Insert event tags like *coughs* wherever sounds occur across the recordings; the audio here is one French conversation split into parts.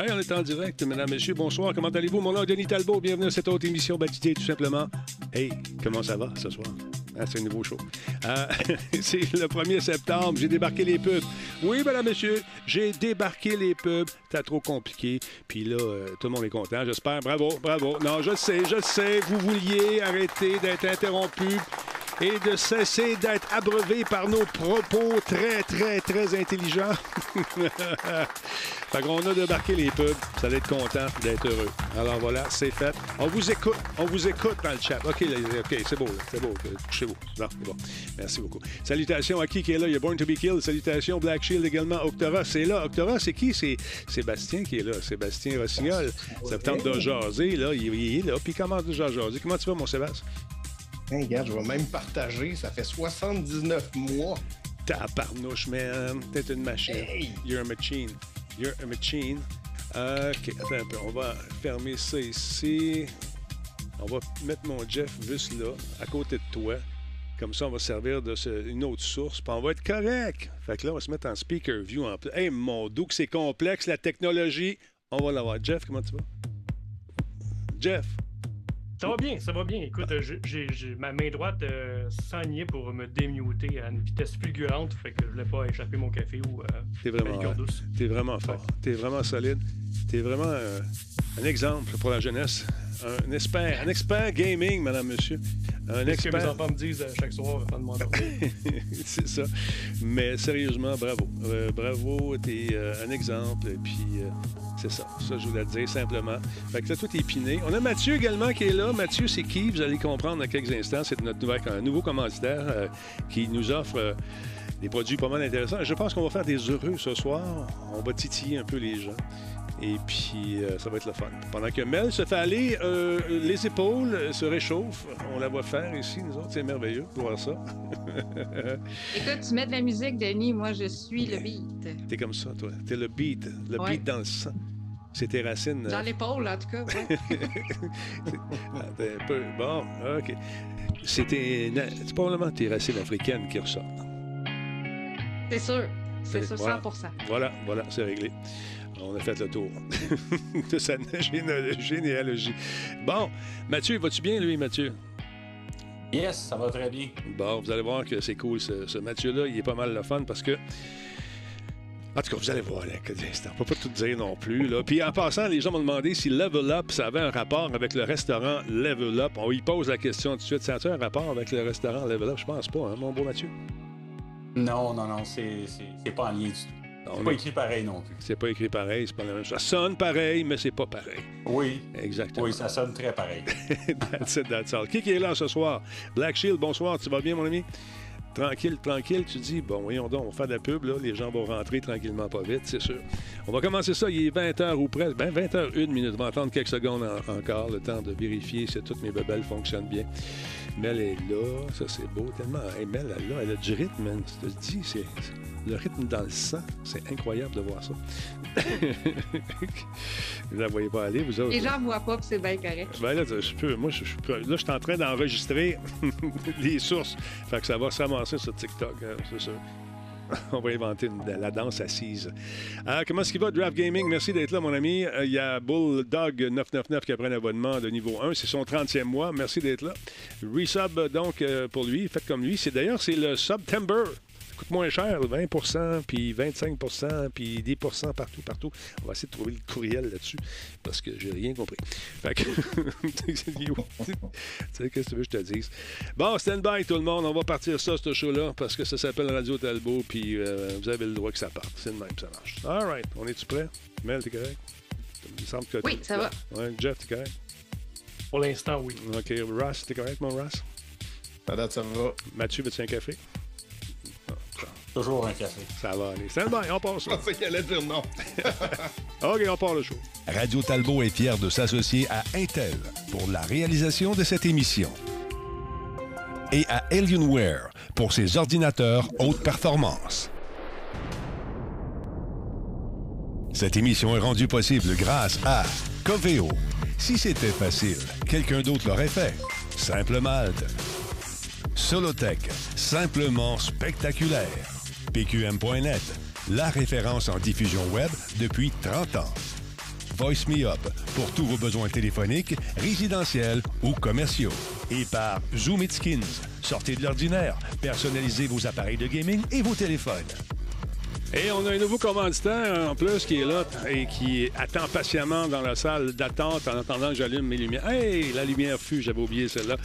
On est en direct, mesdames, messieurs. Bonsoir. Comment allez-vous? Mon nom est Denis Talbot. Bienvenue à cette autre émission baptisée tout simplement. Hey, comment ça va ce soir? Ah, c'est un nouveau show. Euh, *laughs* c'est le 1er septembre. J'ai débarqué les pubs. Oui, mesdames, messieurs, j'ai débarqué les pubs. C'était trop compliqué. Puis là, euh, tout le monde est content, j'espère. Bravo, bravo. Non, je sais, je sais. Vous vouliez arrêter d'être interrompu et de cesser d'être abreuvé par nos propos très, très, très intelligents. *laughs* fait qu'on a débarqué les pubs. Vous allez être content d'être heureux. Alors voilà, c'est fait. On vous écoute. On vous écoute dans le chat. OK, OK, c'est beau, c'est beau. Couchez-vous. Non, c'est bon. Merci beaucoup. Salutations à qui qui est là? Il y a Born to be Killed. Salutations Black Shield également. Octora, c'est là. Octora, c'est qui? C'est Sébastien qui est là. Sébastien Rossignol. Ça me tente de jaser, là. Il, il est là. Puis comment de jaser? Comment tu vas, mon Sébastien? Hey, regarde, je vais même partager. Ça fait 79 mois. Tabarnouche, man. T'es une machine. Hey! You're a machine. You're a machine. Euh, OK, attends un peu. On va fermer ça ici. On va mettre mon Jeff juste là, à côté de toi. Comme ça, on va servir de ce- une autre source, puis on va être correct. Fait que là, on va se mettre en speaker view en plus. Hey, mon doux, c'est complexe, la technologie. On va l'avoir. Jeff, comment tu vas? Jeff, Ça va bien, ça va bien. Écoute, euh, j'ai- ma main droite euh, s'enlignait pour me démuter à une vitesse fulgurante, fait que je voulais pas échapper mon café ou euh, t'es vraiment, douce. t'es vraiment fort. T'es vraiment solide. T'es vraiment euh, un exemple pour la jeunesse. Un expert, un expert gaming, madame, monsieur. Un C'est ce que mes expert. enfants me disent euh, chaque soir avant de m'endormir? *laughs* c'est ça. Mais sérieusement, bravo. Euh, bravo, t'es euh, un exemple. Et puis, euh, c'est ça. Ça, je voulais te dire simplement. Fait que là, tout est piné. On a Mathieu également qui est là. Mathieu, c'est qui? Vous allez comprendre dans quelques instants. C'est notre nouvel, un nouveau commanditaire qui nous offre des produits pas mal intéressants. Je pense qu'on va faire des heureux ce soir. On va titiller un peu les gens. Et puis, euh, ça va être le fun. Pendant que Mel se fait aller, euh, les épaules se réchauffent. On la voit faire ici, nous autres. C'est merveilleux de voir ça. *laughs* Écoute, tu mets de la musique, Denis, moi je suis le beat. T'es comme ça, toi. T'es le beat. Le Ouais. beat dans le sang. C'est tes racines. Dans euh, l'épaule, en tout cas. ouais. *laughs* un peu. Bon, OK. C'est probablement tes racines africaines qui ressortent. C'est sûr. C'est sûr, voilà. 100 Voilà, voilà, c'est réglé. On a fait le tour *laughs* de sa géné- généalogie. Bon, Mathieu, vas-tu bien, lui, Mathieu? Yes, ça va très bien. Bon, vous allez voir que c'est cool, ce, ce Mathieu-là. Il est pas mal le fun parce que. En tout cas, vous allez voir, là, quelques instants. On peut pas tout dire non plus. Là. Puis en passant, les gens m'ont demandé si Level Up, ça avait un rapport avec le restaurant Level Up. On y pose la question tout de suite. Ça a-tu un rapport avec le restaurant Level Up? Je pense pas, hein, mon beau Mathieu? Non, non, non, c'est pas en lien du tout. C'est pas écrit pareil non plus. c'est pas écrit pareil, c'est pas la même chose. Ça sonne pareil, mais c'est pas pareil. Oui, Exactement. oui, ça sonne très pareil. *laughs* that's it, that's all. Qui qui est là ce soir? Black Shield, bonsoir, tu vas bien, mon ami? Tranquille, tranquille, tu dis, bon, voyons donc, on va faire de la pub, là, les gens vont rentrer tranquillement, pas vite, c'est sûr. On va commencer ça, il est 20h ou presque, ben 20h, une minute, on va attendre quelques secondes en- encore, le temps de vérifier si toutes mes bebelles fonctionnent bien. Mel est là, ça c'est beau, tellement, hey, Mel, elle, là, elle a du rythme, man, je te dis, c'est le rythme dans le sang, c'est incroyable de voir ça. *laughs* vous la voyez pas aller, vous autres? Les gens voient pas, c'est bien correct. Ben là, je peux, moi, je, peux- là, je suis en train d'enregistrer *laughs* les sources. Fait que ça va se ramasser sur TikTok, hein, c'est sûr. *laughs* On va inventer la danse assise. Euh, comment est-ce qu'il va, Draft Gaming? Merci d'être là, mon ami. Euh, Il y a Bulldog999 qui a pris un abonnement de niveau 1. C'est son 30e mois. Merci d'être là. Resub, donc, euh, pour lui. Faites comme lui. C'est D'ailleurs, c'est le September. Coûte moins cher, 20% puis 25% puis 10% partout, partout. On va essayer de trouver le courriel là-dessus parce que j'ai rien compris. Fait que. *laughs* Tu sais, qu'est-ce que tu veux que je te dise? Bon, stand by tout le monde. On va partir ça, ce show-là, parce que ça s'appelle Radio Talbot, puis euh, vous avez le droit que ça parte. C'est le même, ça marche. All right. On est-tu prêt? Mel, t'es correct? Il me semble que Oui, ça va. Ouais, Jeff, t'es correct? Pour l'instant, oui. OK. Ross, t'es correct, mon Ross? À date, ça va. Mathieu, veux-tu un café? Toujours un café. Ça va aller. Stand by, on Je ça. pensais qu'elle allait dire non. *laughs* OK, on part le show. Radio Talbot est fier de s'associer à Intel pour la réalisation de cette émission. Et à Alienware pour ses ordinateurs haute performance. Cette émission est rendue possible grâce à Coveo. Si c'était facile, quelqu'un d'autre l'aurait fait. Simple Malte. Solotech, simplement spectaculaire. PQM.net, la référence en diffusion web depuis 30 ans. Voice Me Up pour tous vos besoins téléphoniques, résidentiels ou commerciaux. Et par Zoom It Skins. Sortez de l'ordinaire, personnalisez vos appareils de gaming et vos téléphones. Et on a un nouveau commanditaire en plus qui est là et qui attend patiemment dans la salle d'attente en attendant que j'allume mes lumières. Hey, la lumière fut, j'avais oublié celle-là.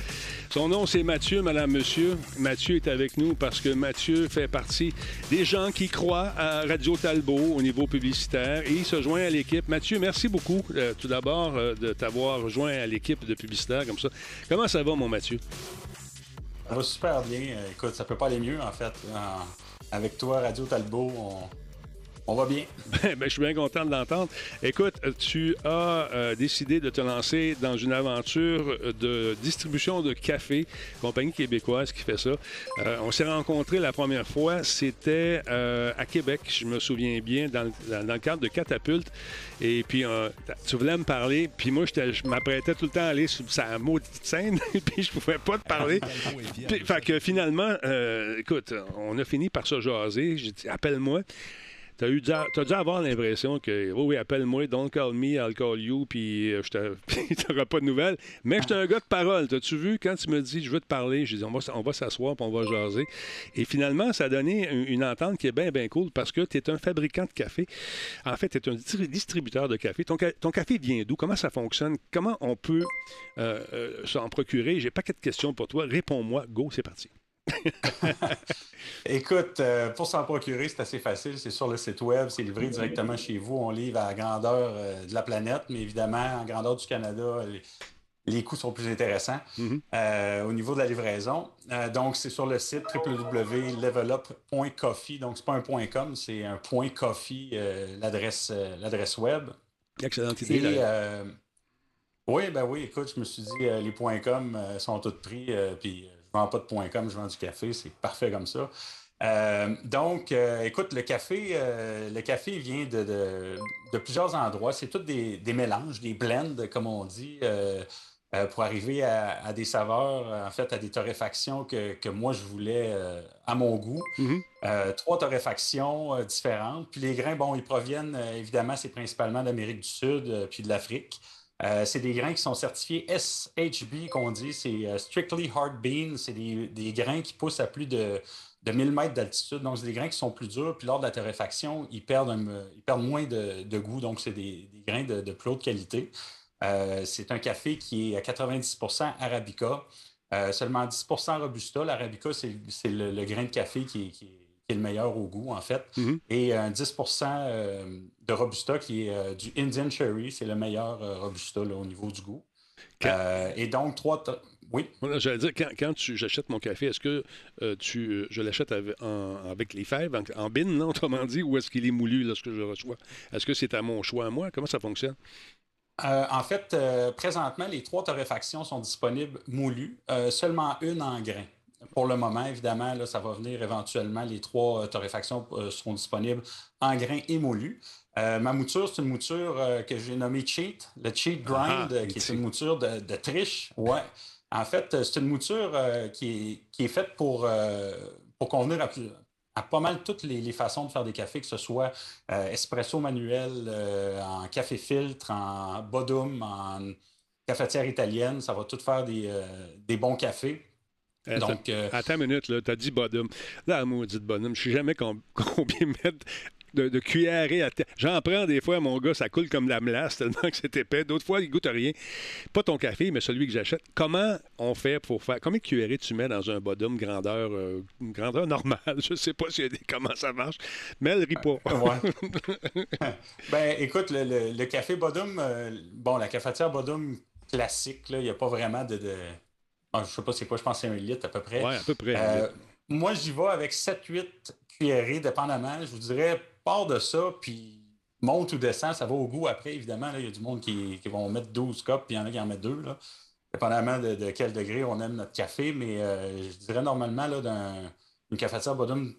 Son nom, c'est Mathieu, Madame, Monsieur. Mathieu est avec nous parce que Mathieu fait partie des gens qui croient à Radio Talbot au niveau publicitaire et il se joint à l'équipe. Mathieu, merci beaucoup euh, tout d'abord euh, de t'avoir rejoint à l'équipe de publicitaire comme ça. Comment ça va, mon Mathieu? Ça va super bien. Écoute, ça peut pas aller mieux, en fait. Avec toi, Radio Talbot, on, on va bien. *laughs* Ben, je suis bien content de l'entendre. Écoute, tu as euh, décidé de te lancer dans une aventure de distribution de café, compagnie québécoise qui fait ça. Euh, on s'est rencontrés la première fois, c'était euh, à Québec, je me souviens bien, dans, le- dans- dans le cadre de Catapulte. Et puis, euh, tu voulais me parler, puis moi, je m'apprêtais tout le temps à aller sur sa maudite scène, *laughs* puis je pouvais pas te parler. *laughs* Puis, fait que finalement, euh, écoute, on a fini par se jaser. J'ai dit, appelle-moi. T'as eu, t'as dû avoir l'impression que, oui, oui, appelle-moi, don't call me, I'll call you, puis euh, je t'auras *laughs* pas de nouvelles. Mais j'étais un gars de parole. T'as-tu vu, quand tu me dis, je veux te parler, j'ai dit, on va, on va s'asseoir, puis on va jaser. Et finalement, ça a donné une, entente qui est bien, bien cool parce que tu es un fabricant de café. En fait, tu es un distri- distributeur de café. Ton, ca- ton café vient d'où? Comment ça fonctionne? Comment on peut euh, euh, s'en procurer? J'ai pas de questions pour toi. Réponds-moi. Go, c'est parti. *laughs* Écoute, euh, pour s'en procurer, c'est assez facile. C'est sur le site web, c'est livré directement chez vous. On livre à la grandeur euh, de la planète, mais évidemment, en grandeur du Canada, les, les coûts sont plus intéressants Mhm. euh, au niveau de la livraison. Donc, c'est sur le site www.levelup.coffee. Donc, c'est pas un point .com, c'est un point .coffee, l'adresse web. Excellente idée. Et, là. oui, ben oui, écoute, je me suis dit, les points .com sont tous pris, puis vends pas de points .com, je vends du café, c'est parfait comme ça. Euh, donc, euh, écoute, le café, euh, le café vient de, de- de plusieurs endroits. C'est tous des, des mélanges, des blends, comme on dit, pour arriver à, à des saveurs, en fait, à des torréfactions que, que moi, je voulais à mon goût. Mhm. Euh, trois torréfactions différentes. Puis les grains, bon, ils proviennent, évidemment, c'est principalement d'Amérique du Sud puis de l'Afrique. Euh, c'est des grains qui sont certifiés SHB, qu'on dit, c'est euh, Strictly Hard Bean. C'est des, des grains qui poussent à plus de, de 1000 mètres d'altitude. Donc, c'est des grains qui sont plus durs. Puis lors de la torréfaction, ils perdent, moins de, goût. Donc, c'est des, grains de, plus haute qualité. Euh, c'est un café qui est à 90% Arabica, seulement 10% Robusta. L'Arabica, c'est le, grain de café qui est- qui est le meilleur au goût, en fait. Mhm. Et un 10% euh, de Robusta qui est euh, du Indian Cherry, c'est le meilleur euh, Robusta là, au niveau du goût. Quand- Euh, et donc, trois. Oui? Voilà, J'allais dire, quand, quand tu, j'achète mon café, est-ce que euh, tu, euh, je l'achète avec, les fèves, en, en bin, non, autrement dit, ou est-ce qu'il est moulu lorsque je le reçois? Est-ce que c'est à mon choix à moi? Comment ça fonctionne? Euh, en fait, euh, présentement, les trois torréfactions sont disponibles moulues, euh, seulement une en grain. Pour le moment, évidemment, là, ça va venir éventuellement. Les trois euh, torréfactions euh, seront disponibles en grain et moulu. Euh, ma mouture, c'est une mouture euh, que j'ai nommée Cheat, le Cheat Grind, Ah, euh, qui est une mouture de, de triche. Ouais. En fait, c'est une mouture euh, qui, est, qui est faite pour, pour convenir à, à pas mal toutes les, les façons de faire des cafés, que ce soit espresso manuel, en café filtre, en bodum, en cafetière italienne. Ça va tout faire des, des bons cafés. Attends, Donc, euh, attends une minute, là, t'as dit bonhomme. Là, maudit bonhomme, je sais jamais com- *laughs* combien mettre de, de cuillerées à terre. J'en prends des fois, mon gars, ça coule comme de la melasse tellement que c'est épais. D'autres fois, il goûte à rien. Pas ton café, mais celui que j'achète. Comment on fait pour faire... Combien de cuillerées tu mets dans un bodum grandeur, euh, grandeur normale? *laughs* Je sais pas si comment ça marche, mais elle rit pas. Ouais. *laughs* ben, écoute, le, le- le café Bodum, euh, bon, la cafetière Bodum classique, là, il n'y a pas vraiment de. de... Ah, je sais pas c'est quoi, je pense que c'est un litre à peu près. Ouais, à peu près. Euh, moi, j'y vais avec 7-8 cuillerées, dépendamment. Je vous dirais, part de ça, puis monte ou descend, ça va au goût après, évidemment. Il y a du monde qui, qui vont mettre 12 cups, puis il y en a qui en mettent deux. Là. Dépendamment de, de quel degré on aime notre café, mais euh, je dirais normalement, là, dans une cafetière Bodum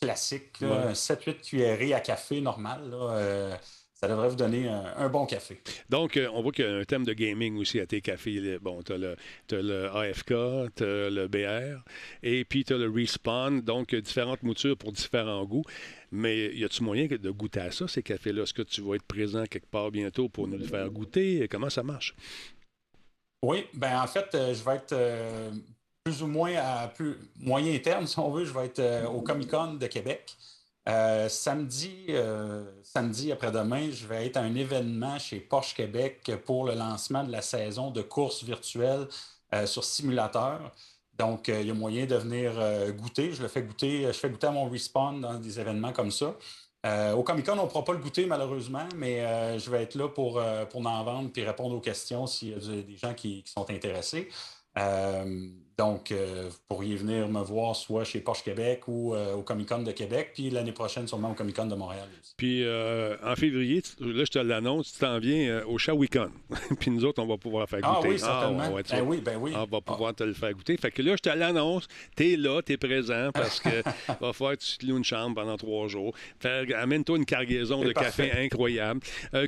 classique, là, Ouais. un 7-8 cuillerées à café normal. là, euh, ça devrait vous donner un, un bon café. Donc, euh, on voit qu'il y a un thème de gaming aussi à tes cafés. Bon, tu as, le AFK, tu as le BR, et puis tu as le Respawn. Donc, euh, différentes moutures pour différents goûts. Mais y a-tu moyen de goûter à ça, ces cafés-là? Est-ce que tu vas être présent quelque part bientôt pour nous le faire goûter? Comment ça marche? Oui, ben en fait, euh, je vais être euh, plus ou moins à plus moyen terme, si on veut, je vais être au Comic Con de Québec. Euh, samedi, euh, samedi après-demain, je vais être à un événement chez Porsche Québec pour le lancement de la saison de courses virtuelles euh, sur simulateur. Donc, il y a moyen de venir goûter. Je le fais goûter, je fais goûter à mon respawn dans des événements comme ça. Au Comic Con, on ne pourra pas le goûter malheureusement, mais je vais être là pour, pour en vendre puis répondre aux questions s'il y a des gens qui, sont intéressés. Donc, euh, vous pourriez venir me voir soit chez Porsche Québec ou euh, au Comic Con de Québec, puis l'année prochaine, sûrement au Comic Con de Montréal aussi. Puis euh, en février, tu- là, je te l'annonce, tu t'en viens au Shawicon. *laughs* puis nous autres, on va pouvoir faire Ah goûter. oui, certainement. ouais, tu ben oui, ben oui. On va pouvoir te le faire goûter. Fait que là, je te l'annonce, t'es là, t'es présent parce que *laughs* va falloir que tu te loues une chambre pendant trois jours. Amène-toi une cargaison de café incroyable.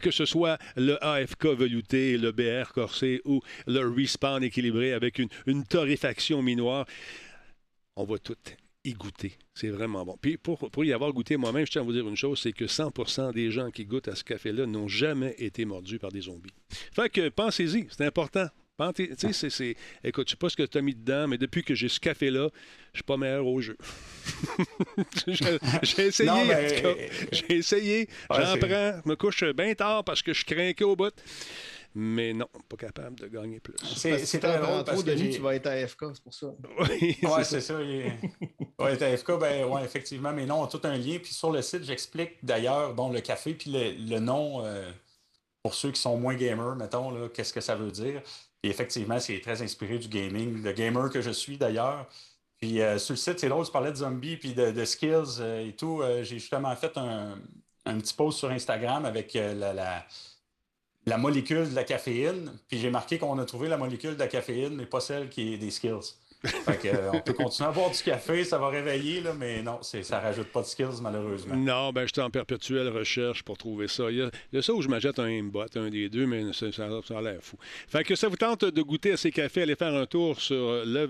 Que ce soit le AFK velouté, le BR corsé ou le respawn équilibré avec une, une torréfaction minoire, on va tout y goûter. C'est vraiment bon. Puis pour, pour y avoir goûté moi-même, je tiens à vous dire une chose, c'est que 100% des gens qui goûtent à ce café-là n'ont jamais été mordus par des zombies. Fait que pensez-y, c'est important. Pensez- tu sais, c'est- c'est- Écoute, je sais pas ce que tu as mis dedans, mais depuis que j'ai ce café-là, je suis pas meilleur au jeu. *laughs* j'ai j'ai essayé, Non, en tout cas. J'ai essayé. Ouais, J'en c'est- prends. Je me couche bien tard parce que je crains au bout. Mais non, pas capable de gagner plus. C'est très drôle parce trop, que tu vas être AFK, c'est pour ça. *laughs* Oui, Oui, c'est ça. il est- *laughs* Ouais, TFK, ben ouais, effectivement, mais non, tout un lien. Puis sur le site, j'explique d'ailleurs, bon, le café, puis le, le nom, euh, pour ceux qui sont moins gamers, mettons, là, qu'est-ce que ça veut dire. Puis effectivement, c'est très inspiré du gaming, le gamer que je suis d'ailleurs. Puis euh, sur le site, c'est drôle, tu parlais de zombies puis de, de skills euh, et tout. Euh, J'ai justement fait un, un petit post sur Instagram avec euh, la, la- la molécule de la caféine. Puis j'ai marqué qu'on a trouvé la molécule de la caféine, mais pas celle qui est des skills. Fait que, euh, on peut continuer à boire du café, ça va réveiller, là, mais non, ça rajoute pas de skills, malheureusement. Non, ben j'étais en perpétuelle recherche pour trouver ça. Il y a, il y a ça où je m'achète un aimbot, un des deux, mais ça, ça- ça a l'air fou. Fait que ça vous tente de goûter à ces cafés, allez faire un tour sur le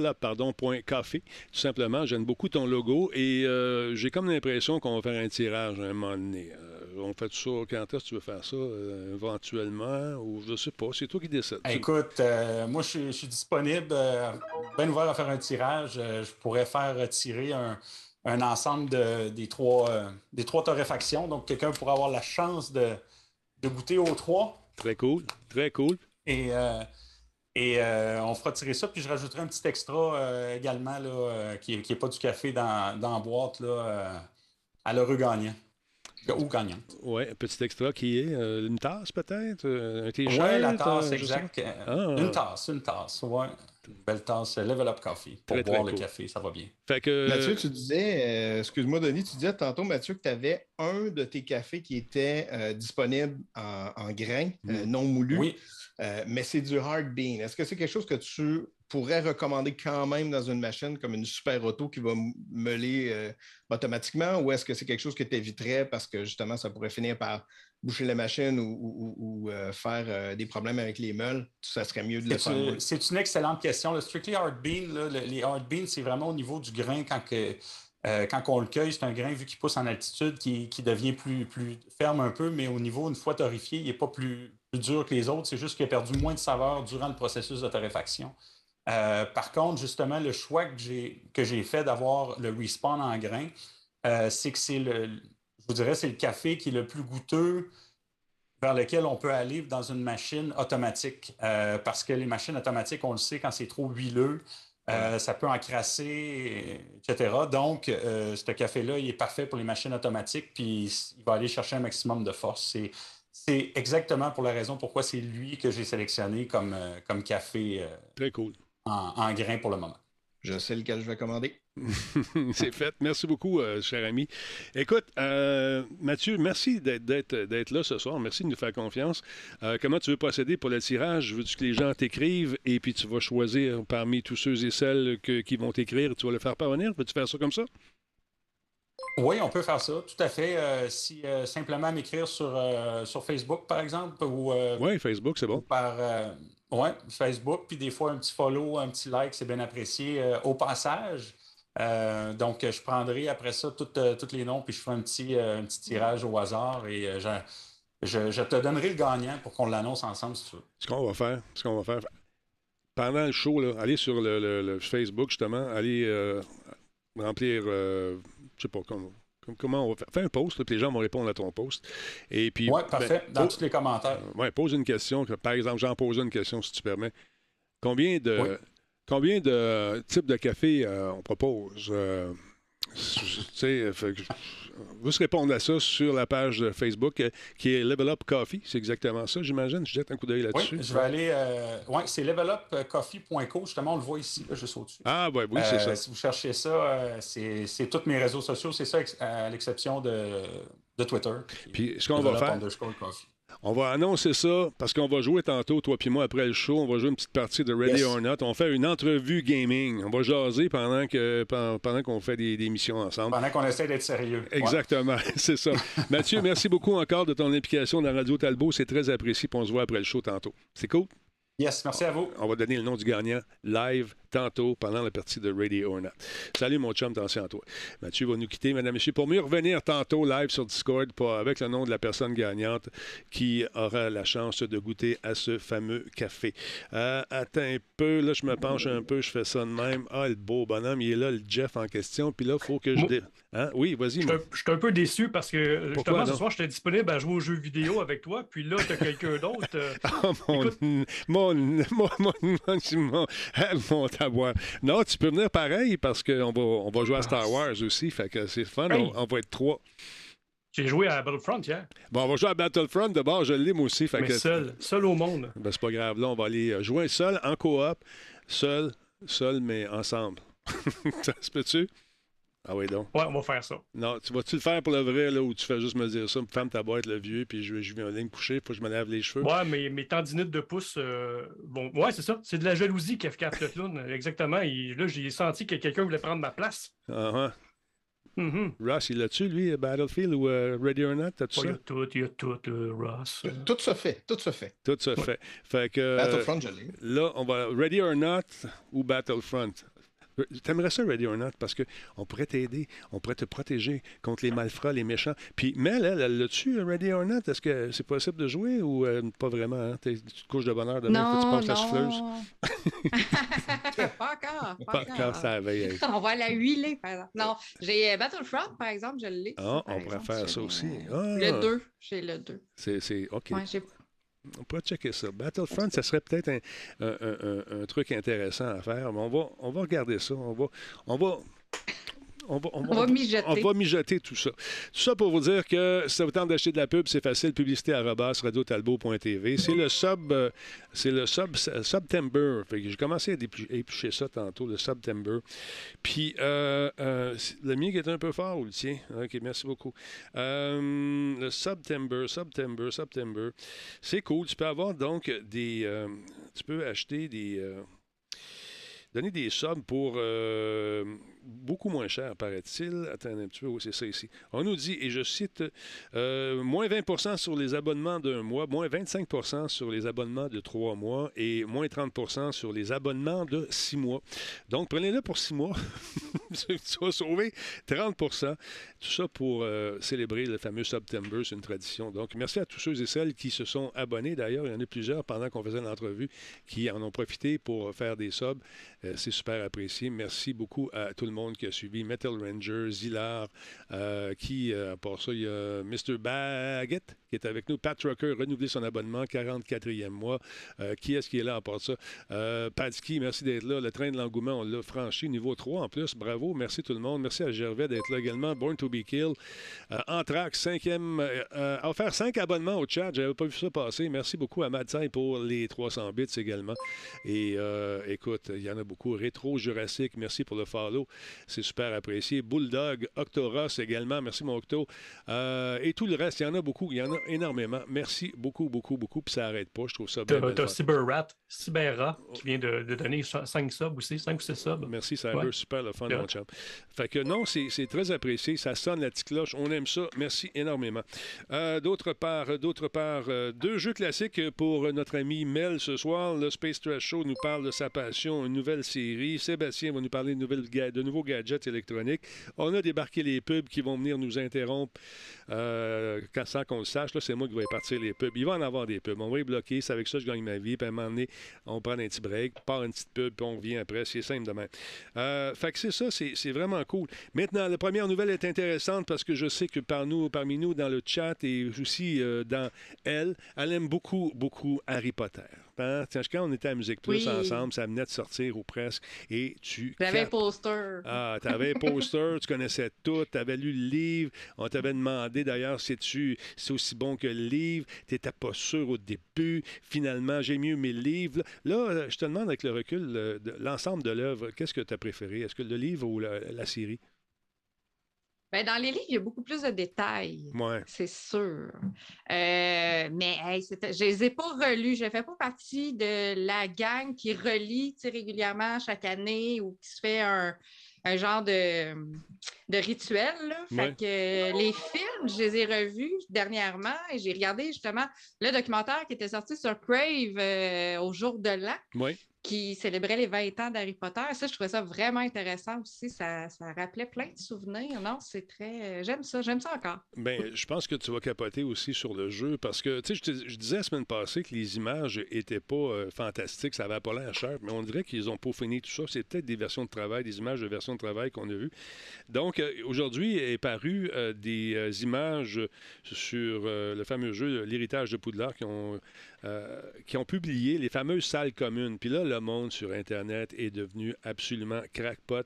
levelup.café. Tout simplement, j'aime beaucoup ton logo et euh, j'ai comme l'impression qu'on va faire un tirage à un moment donné. Euh, on fait ça quand est-ce que tu veux faire ça, euh, éventuellement, ou je sais pas, c'est toi qui décides. Écoute, euh, moi, je suis, disponible, euh, bien ouvert à faire un tirage. Euh, je pourrais faire tirer un, un ensemble de- des, trois, euh, des trois torréfactions. Donc, quelqu'un pourrait avoir la chance de, de goûter aux trois. Très cool, très cool. Et, euh, et euh, on fera tirer ça. Puis, je rajouterai un petit extra également, là, qui n'est pas du café dans, dans la boîte, là, à l'heureux gagnant. Ou gagnant. Oui, un petit extra qui est une tasse peut-être, un t-shirt. Oui, la tasse, exact. Ah. Une tasse, une tasse, ouais. Une belle tasse, euh, Level Up Coffee. Pour Très, très boire le cool. café, ça va bien. Fait que. Mathieu, tu disais, euh, excuse-moi Denis, tu disais tantôt, Mathieu, que tu avais un de tes cafés qui était euh, disponible en, en grains, euh, non moulu, Oui, euh, mais c'est du hard bean. Est-ce que c'est quelque chose que tu pourrais recommander quand même dans une machine comme une super auto qui va meuler euh, automatiquement ou est-ce que c'est quelque chose que tu éviterais parce que justement ça pourrait finir par boucher la machine ou, ou- ou- ou, euh, faire euh, des problèmes avec les meules? Ça serait mieux de le faire. c'est une excellente question. Le Strictly Hard Bean, là, le- les Hard Beans, c'est vraiment au niveau du grain quand, que, euh, quand on le cueille. C'est un grain, vu qu'il pousse en altitude, qui, qui devient plus, plus ferme un peu, mais au niveau, une fois torréfié, il n'est pas plus, plus dur que les autres. C'est juste qu'il a perdu moins de saveur durant le processus de torréfaction. Par contre, justement, le choix que j'ai, fait d'avoir le respawn en grain, c'est que c'est le, vous dirais, c'est le café qui est le plus goûteux vers lequel on peut aller dans une machine automatique. Euh, parce que les machines automatiques, on le sait, quand c'est trop huileux, euh, ça peut encrasser, etc. Donc, euh, ce café-là, il est parfait pour les machines automatiques, puis il va aller chercher un maximum de force. C'est, c'est exactement pour la raison pourquoi c'est lui que j'ai sélectionné comme, comme café euh, Très cool. en, en grain pour le moment. Je sais lequel je vais commander. *laughs* C'est fait. Merci beaucoup, euh, cher ami. Écoute, euh, Mathieu, merci d'être, là ce soir. Merci de nous faire confiance. Euh, comment tu veux procéder pour le tirage? Veux-tu que les gens t'écrivent et puis tu vas choisir parmi tous ceux et celles que- qui vont t'écrire, tu vas le faire parvenir? Veux-tu faire ça comme ça? Oui, on peut faire ça, tout à fait. Si simplement m'écrire sur, sur Facebook, par exemple, ou oui, Facebook, c'est bon. Par ouais, Facebook, puis des fois un petit follow, un petit like, c'est bien apprécié. au passage, donc je prendrai après ça tous les noms, puis je ferai un petit, un petit tirage au hasard et je, te donnerai le gagnant pour qu'on l'annonce ensemble si tu veux. Ce qu'on va faire, ce qu'on va faire, pendant le show, là, allez sur le, Facebook, justement, allez euh, remplir, euh, je sais pas, comment, comment on va faire. Fais un post, puis les gens vont répondre à ton post. Et puis, oui, parfait, ben, dans tous les commentaires. oui, pose une question. Par exemple, j'en pose une question, si tu permets. Combien de, combien de types de café euh, on propose? tu sais, vous répondre à ça sur la page Facebook euh, qui est Level Up Coffee. C'est exactement ça, j'imagine. Je jette un coup d'œil là-dessus. Oui, je vais aller. Euh, oui, c'est levelupcoffee.co. Justement, on le voit ici, juste au-dessus. Ah, ouais, oui, c'est ça. Euh, si vous cherchez ça, c'est tous mes réseaux sociaux. C'est ça, à l'exception de, de, Twitter. Puis, ce qu'on va faire. On va annoncer ça parce qu'on va jouer tantôt, toi puis moi, après le show. On va jouer une petite partie de Ready or Not. On fait une entrevue gaming. On va jaser pendant que pendant qu'on fait des, des, missions ensemble. Pendant qu'on essaie d'être sérieux. Exactement, *laughs* c'est ça. *laughs* Mathieu, merci beaucoup encore de ton implication dans Radio Talbot. C'est très apprécié. on se voit après le show tantôt. C'est cool? Yes, merci à vous. On va donner le nom du gagnant live tantôt pendant la partie de Radio or Not. Salut mon chum, attention à toi. Mathieu va nous quitter, et messieurs, pour mieux revenir tantôt live sur Discord pas avec le nom de la personne gagnante qui aura la chance de goûter à ce fameux café. Euh, attends un peu, là je me penche un peu, je fais ça de même. Ah, le beau bonhomme, il est là, le Jeff en question, puis là, il faut que je... Hein? Oui, vas-y. Je suis un peu déçu parce que justement, ce soir, j'étais disponible à jouer aux jeux vidéo avec toi, puis là, tu as quelqu'un d'autre. Euh, oh, mon, mon, mon, mon, mon, Non, tu peux venir pareil parce qu'on va, on va jouer à Star Wars aussi, fait que c'est fun, on, va être trois. J'ai joué à Battlefront hier. Bon, on va jouer à Battlefront. D'abord, je l'ai moi aussi. Fait Mais seul, seul au monde. Ben, c'est pas grave. Là, on va aller jouer seul, en coop, seul, seul, mais ensemble. *laughs* ça se peut-tu? Ah oui, donc? Ouais, on va faire ça. Non, tu vas-tu le faire pour le vrai, là, ou tu fais juste me dire ça, ferme ta boîte, le vieux, puis je, je viens aller me coucher, faut que je me lave les cheveux? Ouais, mais mes tendinites de pouce, euh, bon, ouais, c'est ça. C'est de la jalousie qui a le clown, *laughs* exactement. Et là, j'ai senti que quelqu'un voulait prendre ma place. Ah uh -huh. Ross, il l'a-tu, lui, Battlefield ou uh, Ready or Not? T'as-tu ça? Il y a tout, il y a tout, Ross. Tout se fait, tout se fait. Tout se fait. Fait que. Battlefront, je. Là, on va. Ready or Not ou Battlefront? T'aimerais ça, Ready or Not, parce qu'on pourrait t'aider, on pourrait te protéger contre les malfrats, les méchants. Puis Mel, elle, elle l'a-tu, Ready or Not? Est-ce que c'est possible de jouer ou euh, pas vraiment? Hein? Tu te couches de bonheur demain, non, tu passes la souffleuse? pas encore. Pas, encore, ça veille. *laughs* on va la huiler, par exemple. Non, j'ai euh, Battlefront, par exemple, je l'ai. Ah, on pourrait faire ça aussi. Le 2, ah. j'ai le 2. C'est, OK. Ouais, j'ai on pourrait checker ça. Battlefront, ça serait peut-être un, un, truc intéressant à faire, mais on va, on va regarder ça. On va, on va, on va, mijoter. tout ça. Tout ça pour vous dire que si ça vous tente d'acheter de la pub, c'est facile. Publicité à radiotalbo.tv. C'est le sub, euh, c'est le sub, September. J'ai commencé à éplucher ça tantôt, le September. Puis euh, euh, le mien qui est un peu fort ou le tien? OK, merci beaucoup. le September, September, September. C'est cool. Tu peux avoir donc des. tu peux acheter des donner des sommes pour beaucoup moins cher, paraît-il. Attendez un petit peu, c'est ça ici. On nous dit, et je cite, euh, moins 20% sur les abonnements d'un mois, moins 25% sur les abonnements de trois mois et moins 30% sur les abonnements de six mois. Donc, prenez-le pour six mois. *laughs* tu vas sauver 30% Tout ça pour euh, célébrer le fameux September, c'est une tradition. Donc, merci à tous ceux et celles qui se sont abonnés. D'ailleurs, il y en a plusieurs pendant qu'on faisait l'entrevue qui en ont profité pour faire des subs. Euh, c'est super apprécié. Merci beaucoup à monde qui a suivi Metal Ranger, Zilar, euh, qui, euh, pour ça, il y a Mr. Baggett qui est avec nous. Pat Trucker, renouvelé son abonnement, 44e mois. Euh, qui est-ce qui est là à part ça? Euh, Padsky, merci d'être là. Le train de l'engouement, on l'a franchi. Niveau 3 en plus. Bravo. Merci tout le monde. Merci à Gervais d'être là également. Born to be Killed. Euh, Anthrax, cinquième. Euh, offert 5 abonnements au chat. J'avais pas vu ça passer. Merci beaucoup à Madsai pour les 300 bits également. Et écoute, il y en a beaucoup. Rétro Jurassique, merci pour le follow. C'est super apprécié. Bulldog, Octoros également. Merci, mon Octo. Euh, et tout le reste, il y en a beaucoup. Il y en a énormément. Merci beaucoup, beaucoup, beaucoup. Puis ça n'arrête pas. Je trouve ça bien. T'as CyberRat, Cyberra, qui vient de, de, donner 5 subs aussi, 5 ou 6 subs. Merci, Cyber. Ouais. Super le fun, mon chum. Fait que non, c'est très apprécié. Ça sonne la petite cloche. On aime ça. Merci énormément. Euh, d'autre part, d'autre part, euh, deux jeux classiques pour notre ami Mel ce soir. Le Space Trash Show nous parle de sa passion, une nouvelle série. Sébastien va nous parler de, nouvelles, de nouveaux gadgets électroniques. On a débarqué les pubs qui vont venir nous interrompre euh, sans qu'on le sache. C'est moi qui vais partir les pubs. Il va en avoir des pubs. On va les bloquer. C'est avec ça que je gagne ma vie. Puis à un moment on prend un petit break, part une petite pub, puis on revient après. C'est simple de même. Euh, fait que c'est ça, c'est vraiment cool. Maintenant, la première nouvelle est intéressante parce que je sais que par nous, parmi nous, dans le chat et aussi euh, dans elle, elle aime beaucoup, beaucoup Harry Potter. Tiens, quand on était à Musique Plus Oui. ensemble, ça venait de sortir ou presque, et tu... J'avais un poster. Ah, tu avais un poster, tu connaissais tout, tu avais lu le livre. On t'avait demandé d'ailleurs si tu c'est aussi bon que le livre? Tu n'étais pas sûr au début. Finalement, j'ai mieux mes livres. Là, je te demande avec le recul, de l'ensemble de l'œuvre, qu'est-ce que tu as préféré? Est-ce que le livre ou la, la série? Ben, dans les livres, il y a beaucoup plus de détails. Ouais. C'est sûr. Euh, mais hey, je ne les ai pas relus. Je ne fais pas partie de la gang qui relit régulièrement chaque année ou qui se fait un, un genre de, de rituel. là. Fait Ouais. que les films, je les ai revus dernièrement et j'ai regardé justement le documentaire qui était sorti sur Crave euh, au jour de l'an Oui. Qui célébrait les 20 ans d'Harry Potter. Ça, je trouvais ça vraiment intéressant aussi. Ça, ça rappelait plein de souvenirs. Non, c'est très. J'aime ça, j'aime ça encore. Ben, je pense que tu vas capoter aussi sur le jeu parce que, tu sais, je, disais la semaine passée que les images étaient pas euh, fantastiques, ça avait pas l'air cher, mais on dirait qu'ils ont peaufiné tout ça. C'est peut-être des versions de travail, des images de versions de travail qu'on a vues. Donc, euh, aujourd'hui est paru euh, des euh, images sur euh, le fameux jeu L'héritage de Poudlard qui ont, euh, qui ont publié les fameuses salles communes. Puis là, le monde sur Internet est devenu absolument crackpot.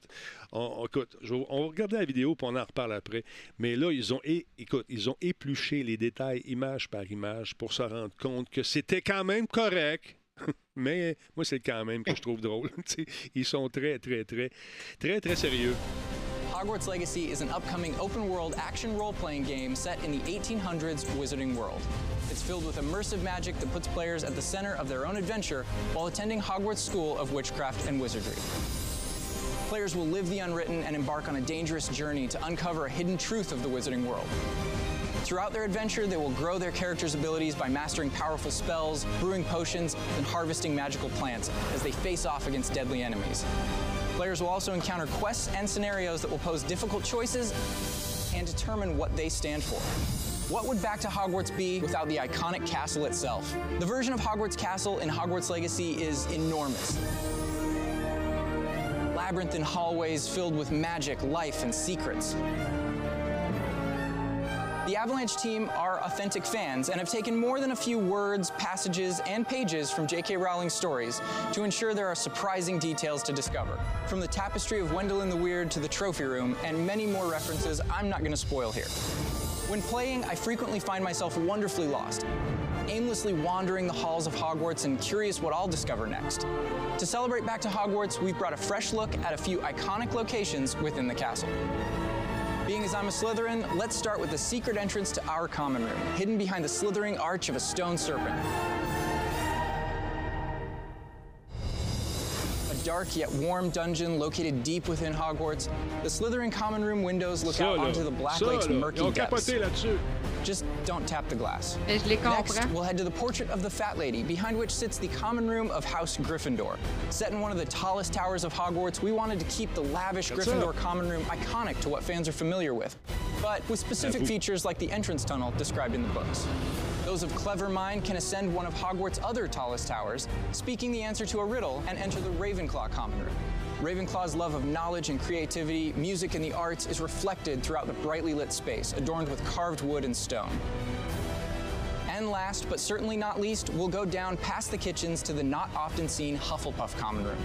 On, on- va regarder la vidéo puis on en reparle après. Mais là, ils ont, écoute, ils ont épluché les détails image par image pour se rendre compte que c'était quand même correct. *laughs* Mais moi, c'est quand même que je trouve drôle. *laughs* Ils sont très, très, très, très, très sérieux. Hogwarts Legacy is an upcoming open world action role playing game set in the 1800s Wizarding world. It's filled with immersive magic that puts players at the center of their own adventure while attending Hogwarts School of Witchcraft and Wizardry. Players will live the unwritten and embark on a dangerous journey to uncover a hidden truth of the wizarding world. Throughout their adventure, they will grow their characters' abilities by mastering powerful spells, brewing potions, and harvesting magical plants as they face off against deadly enemies. Players will also encounter quests and scenarios that will pose difficult choices and determine what they stand for. What would Back to Hogwarts be without the iconic castle itself? The version of Hogwarts Castle in Hogwarts Legacy is enormous. Labyrinthine hallways filled with magic, life, and secrets. The Avalanche team are authentic fans and have taken more than a few words, passages, and pages from J.K. Rowling's stories to ensure there are surprising details to discover. From the tapestry of Wendell the Weird to the trophy room, and many more references I'm not going to spoil here. When playing, I frequently find myself wonderfully lost, aimlessly wandering the halls of Hogwarts and curious what I'll discover next. To celebrate Back to Hogwarts, we've brought a fresh look at a few iconic locations within the castle. Being as I'm a Slytherin, let's start with the secret entrance to our common room, hidden behind the slithering arch of a stone serpent. Dark yet warm dungeon located deep within Hogwarts, the Slytherin common room windows look out onto the Black Lake's murky ont depths. capoté là-dessus. Just don't tap the glass. Mais je les Next, we'll head to the portrait of the Fat Lady, behind which sits the common room of House Gryffindor. Set in one of the tallest towers of Hogwarts, we wanted to keep the lavish That's Gryffindor up. common room iconic to what fans are familiar with, but with specific features like the entrance tunnel described in the books. Those of clever mind can ascend one of Hogwarts' other tallest towers, speaking the answer to a riddle, and enter the Ravenclaw common room. Ravenclaw's love of knowledge and creativity, music, and the arts is reflected throughout the brightly lit space, adorned with carved wood and stone. And last, but certainly not least, we'll go down past the kitchens to the not often seen Hufflepuff common room.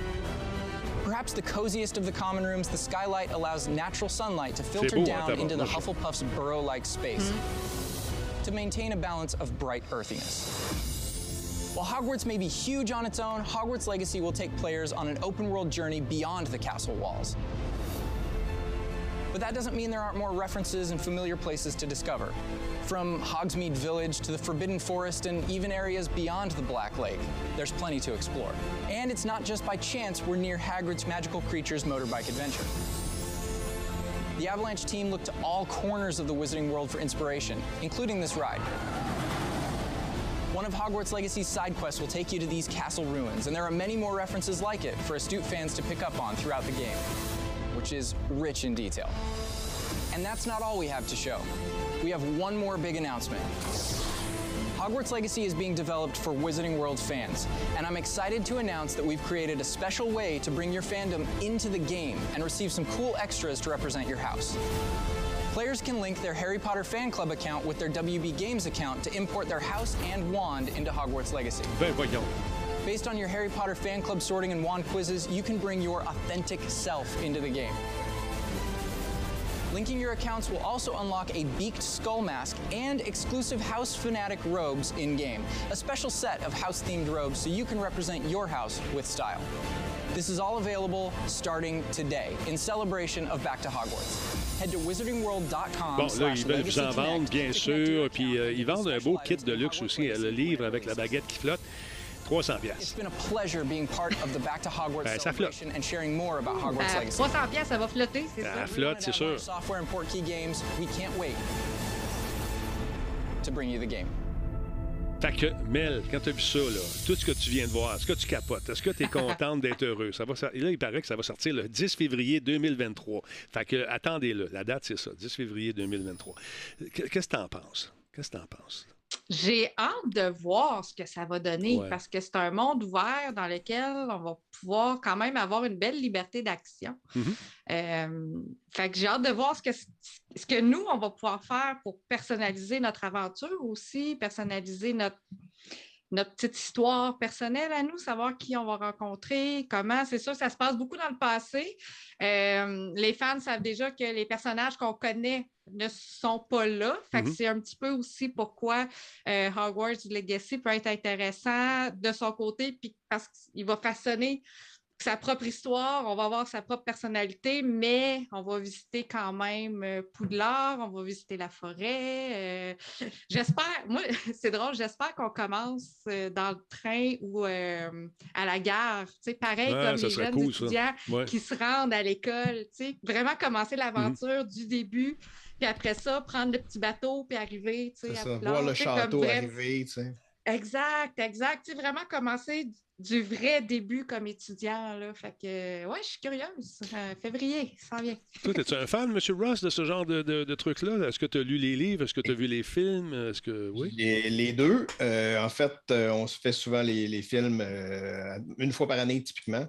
Perhaps the coziest of the common rooms, the skylight allows natural sunlight to filter down into the. Hufflepuff's burrow like space hmm. To maintain a balance of bright earthiness. While Hogwarts may be huge on its own, Hogwarts Legacy will take players on an open world journey beyond the castle walls. But that doesn't mean there aren't more references and familiar places to discover. From Hogsmeade Village to the Forbidden Forest and even areas beyond the Black Lake, there's plenty to explore. And it's not just by chance we're near Hagrid's Magical Creatures motorbike adventure. The Avalanche team looked to all corners of the Wizarding World for inspiration, including this ride. One of Hogwarts Legacy's side quests will take you to these castle ruins, and there are many more references like it for astute fans to pick up on throughout the game, which is rich in detail. And that's not all we have to show. We have one more big announcement. Hogwarts Legacy is being developed for Wizarding World fans, and I'm excited to announce that we've created a special way to bring your fandom into the game and receive some cool extras to represent your house. Players can link their Harry Potter fan club account with their WB Games account to import their house and wand into Hogwarts Legacy. Ben voyons. Based on your Harry Potter fan club sorting and wand quizzes, you can bring your authentic self into the game. Linking your accounts will also unlock a beaked skull mask and exclusive House Fanatic robes in game, a special set of house themed robes so you can represent your house with style. This is all available starting today in celebration of Back to Hogwarts. Head to wizardingworld.com. Bon, là, ils veulent vous en vendre, bien to connect your sûr. Puis euh, ils vendent un beau kit de luxe aussi, euh, le livre avec la baguette qui flotte. 300 It's pièces. been a pleasure being part of the Back to Hogwarts Ben, ça flotte. celebration and sharing more about Hogwarts À Legacy. 300 pièces, ça va flotter, c'est Ah, ça? flotte, c'est sûr. Avalanche Software and Portkey Games, we can't wait to bring you the game. Fait que, Mel, quand tu as vu ça, là, tout ce que tu viens de voir, est-ce que tu capotes? Est-ce que tu es *laughs* contente d'être heureux? Ça va, et là, il paraît que ça va sortir le 10 février 2023. Fait que, attendez-le. La date, c'est ça, 10 février 2023. Qu- Qu'est-ce que tu en penses? Qu'est-ce que tu en penses? J'ai hâte de voir ce que ça va donner Ouais. parce que c'est un monde ouvert dans lequel on va pouvoir quand même avoir une belle liberté d'action. Mhm. Euh, fait que j'ai hâte de voir ce que, ce que nous, on va pouvoir faire pour personnaliser notre aventure aussi, personnaliser notre, notre petite histoire personnelle à nous, savoir qui on va rencontrer, comment. C'est sûr, ça se passe beaucoup dans le passé. Euh, les fans savent déjà que les personnages qu'on connaît ne sont pas là. Fait que Mhm. c'est un petit peu aussi pourquoi euh, Hogwarts Legacy peut être intéressant de son côté, puis parce qu'il va façonner sa propre histoire, on va avoir sa propre personnalité, mais on va visiter quand même euh, Poudlard, on va visiter la forêt. euh, j'espère, moi, *laughs* c'est drôle, j'espère qu'on commence euh, dans le train ou euh, à la gare, tu sais, pareil Ouais, comme les jeunes cool, étudiants Ouais. qui se rendent à l'école, tu sais, vraiment commencer Mhm. l'aventure du début, puis après ça, prendre le petit bateau, puis arriver, tu sais, à ça, Poudlard, voir le château bref, arriver, tu sais. Exact, exact. Tu sais, vraiment commencer du- vrai début comme étudiant. Là. Fait que, ouais, je suis curieuse. Euh, février, ça s'en vient. Toi, es-tu un fan, M. Ross, de ce genre de, de, de trucs-là? Est-ce que tu as lu les livres? Est-ce que tu as vu les films? Est-ce que. Oui? Les, les deux. Euh, en fait, euh, on se fait souvent les, les films euh, une fois par année, typiquement.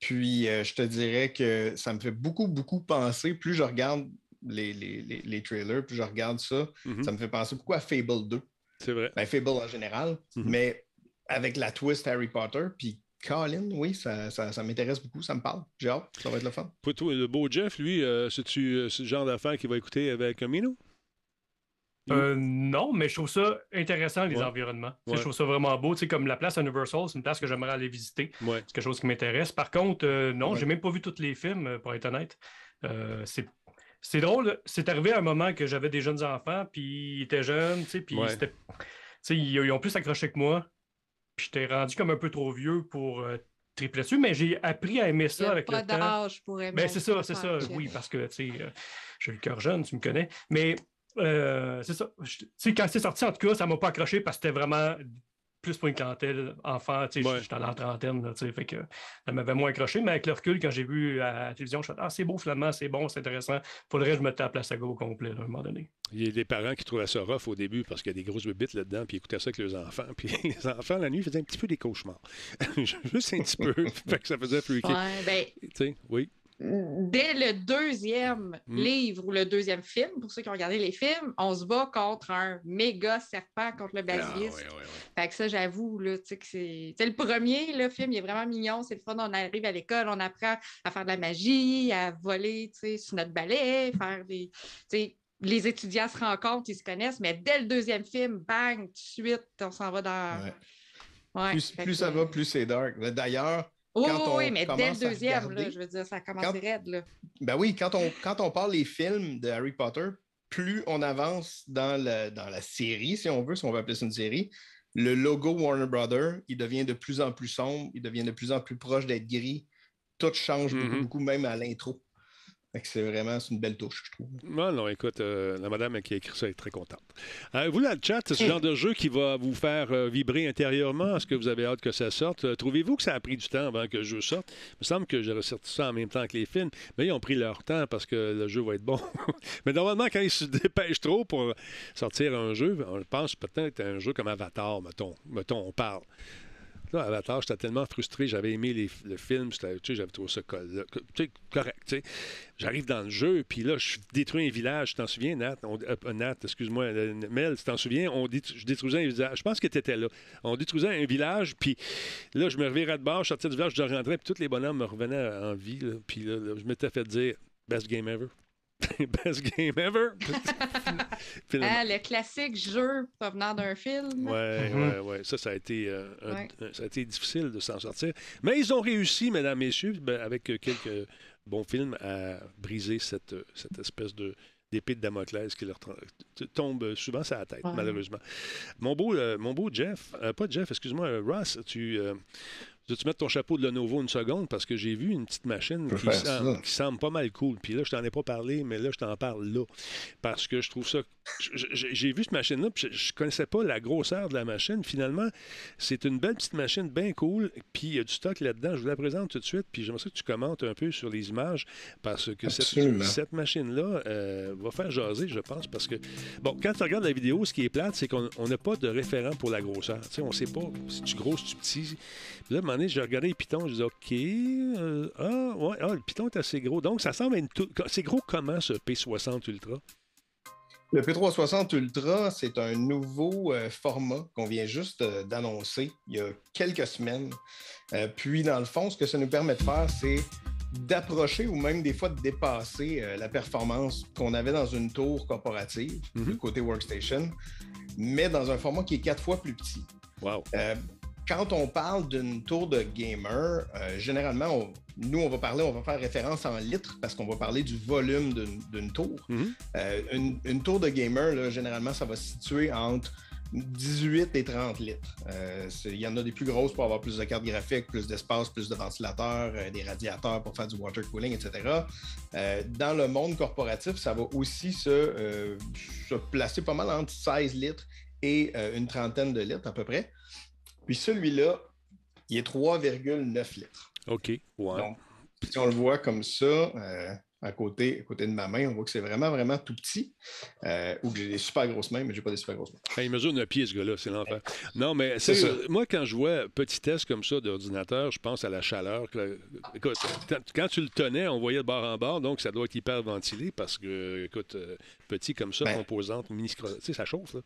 Puis, euh, je te dirais que ça me fait beaucoup, beaucoup penser. Plus je regarde les, les, les- les trailers, plus je regarde ça, Mhm. ça me fait penser beaucoup à Fable 2. C'est vrai. Ben, Fable en général, Mhm. mais avec la twist Harry Potter. Puis, Colin, oui, ça, ça, ça m'intéresse beaucoup, ça me parle. J'ai hâte, ça va être le fun. Pour toi, le beau Jeff, lui, euh, c'est-tu euh, c'est le genre d'affaire qu'il va écouter avec un Mino? Euh, non, mais je trouve ça intéressant, les Ouais. environnements. Ouais. Je trouve ça vraiment beau. Tu sais, comme la place Universal, c'est une place que j'aimerais aller visiter. Ouais. C'est quelque chose qui m'intéresse. Par contre, euh, non, Ouais. j'ai même pas vu tous les films, euh, pour être honnête. Euh, c'est. C'est drôle, c'est arrivé à un moment que j'avais des jeunes enfants, puis ils étaient jeunes, tu sais, puis Ouais. ils, ils ont plus accroché que moi, puis j'étais rendu comme un peu trop vieux pour euh, tripler dessus, mais j'ai appris à aimer Il ça a avec pas le temps. d'âge pour aimer. Ben, c'est ça, c'est ça. Oui, parce que, tu sais, euh, j'ai le cœur jeune, tu me connais. Mais euh, c'est ça. Tu sais, quand c'est sorti, en tout cas, ça m'a pas accroché parce que c'était vraiment plus pour une clientèle enfant. Tu sais, Ouais. j'étais dans la trentaine, là, tu sais, fait que ça m'avait moins accroché. Mais avec le recul, quand j'ai vu à la télévision, je me suis dit, ah, c'est beau, finalement, c'est bon, c'est intéressant. Faudrait que je me tape la saga au complet, là, à un moment donné. Il y a des parents qui trouvaient ça rough au début parce qu'il y a des grosses bébites là-dedans, puis ils écoutaient ça avec leurs enfants. Puis *laughs* les enfants, la nuit, faisaient un petit peu des cauchemars. *laughs* Juste un petit peu. *laughs* fait que ça faisait. Ouais, ben, Tu sais, oui. Dès le deuxième Mm. livre ou le deuxième film, pour ceux qui ont regardé les films, on se bat contre un méga serpent contre le Ah, basilisque. Fait que ça, j'avoue, là, tu sais, que c'est. le premier, le film, il est vraiment mignon. C'est le fun. On arrive à l'école, on apprend à faire de la magie, à voler, tu sais, sur notre balai, faire des. les étudiants se rencontrent, ils se connaissent, mais dès le deuxième film, bang, tout de suite, on s'en va dans. Ouais. Ouais, Plus, fait plus que- ça va, plus c'est dark. D'ailleurs, Oui, on oui, mais dès le commence deuxième, regarder- là, je veux dire, ça a commencé Quand- raide. Là. Ben oui, quand on, quand on parle des films de Harry Potter, plus on avance dans, le- dans la série, si on veut, si on veut appeler ça une série, le logo Warner Brother, il devient de plus en plus sombre, il devient de plus en plus proche d'être gris. Tout change beaucoup, Mhm. beaucoup, même à l'intro. C'est vraiment une belle touche, je trouve. Non, non, écoute, euh, la madame qui a écrit ça est très contente. Euh, vous, là, le chat, c'est ce genre de jeu qui va vous faire euh, vibrer intérieurement. Est-ce que vous avez hâte que ça sorte? Trouvez-vous que ça a pris du temps avant que le jeu sorte? Il me semble que j'aurais sorti ça en même temps que les films, mais ils ont pris leur temps parce que le jeu va être bon. *laughs* mais normalement, quand ils se dépêchent trop pour sortir un jeu, on pense peut-être à un jeu comme Avatar, mettons. Mettons, on parle. Avatar, j'étais tellement frustré. J'avais aimé le film. J'avais trouvé ça correct. J'arrive dans le jeu, puis là, je détruis un village. Tu t'en souviens, Nat? On- euh, Nat, excuse-moi. euh, Mel, tu t'en souviens? On je détruisais un village. Je pense que tu étais là. On détruisait un village, puis là, je me revirais de bord, je sortais du village, je rentrais, puis tous les bonhommes me revenaient en vie. Puis là, je m'étais fait dire Best game ever. *laughs* Best game ever. *laughs* *laughs* Ah, le classique jeu provenant d'un film. Ouais, Mhm. ouais, ouais. Ça, ça a été, euh, un- Ouais. un- ça a été difficile de s'en sortir. Mais ils ont réussi, mesdames, messieurs, ben, avec euh, quelques bons films, à briser cette, euh, cette espèce de d'épée de Damoclès qui leur tombe souvent sur la tête, Ouais. malheureusement. Mon beau, euh, mon beau Jeff, euh, pas Jeff, excuse-moi, Ross, tu, euh, veux-tu mettre ton chapeau de Lenovo une seconde? Parce que j'ai vu une petite machine qui, semble, qui semble pas mal cool. Puis là, je t'en ai pas parlé, mais là, je t'en parle là. Parce que je trouve ça. J'ai vu cette machine-là, puis je, je connaissais pas la grosseur de la machine. Finalement, c'est une belle petite machine bien cool. Puis il y a du stock là-dedans. Je vous la présente tout de suite. Puis j'aimerais que tu commentes un peu sur les images. Parce que cette, Absolument. cette machine-là euh, va faire jaser, je pense. Parce que, bon, quand tu regardes la vidéo, ce qui est plate, c'est qu'on on n'a pas de référent pour la grosseur. Tu sais, on sait pas si tu gros, si tu petit. Puis là, à un moment donné, j'ai regardé les pitons, je disais, OK, euh, ah, ouais, ah, le piton est assez gros. Donc, ça semble être tout. C'est gros comment ce P60 Ultra? Le P360 Ultra, c'est un nouveau euh, format qu'on vient juste euh, d'annoncer il y a quelques semaines. Euh, puis, dans le fond, ce que ça nous permet de faire, c'est d'approcher ou même des fois de dépasser la performance qu'on avait dans une tour corporative, du côté workstation, mais dans un format qui est quatre fois plus petit. Wow. Quand on parle d'une tour de gamer, euh, généralement, on- nous, on va parler, on va faire référence en litres parce qu'on va parler du volume d'une tour. Mhm. Euh, une, une tour de gamer, là, généralement, ça va se situer entre 18 et 30 litres. Euh, Il y en a des plus grosses pour avoir plus de cartes graphiques, plus d'espace, plus de ventilateurs, euh, des radiateurs pour faire du water cooling, etc. Euh, dans le monde corporatif, ça va aussi se, se placer pas mal entre 16 litres et une trentaine de litres à peu près. Puis celui-là, il est 3,9 litres. OK. Ouais. Donc, si on le voit comme ça, euh, à, côté, à côté de ma main, on voit que c'est vraiment, vraiment tout petit. Euh, ou que j'ai des super grosses mains, mais j'ai pas des super grosses mains. Hey, il mesure 9 pieds, ce gars-là, c'est l'enfer. Non, mais C'est ça. moi, quand je vois petit test comme ça d'ordinateur, je pense à la chaleur. que- écoute, quand, quand tu le tenais, on voyait de bord en bord, donc ça doit être hyper ventilé parce que, écoute, euh, petit comme ça, Ben. composante, mini tu sais, ça chauffe, là.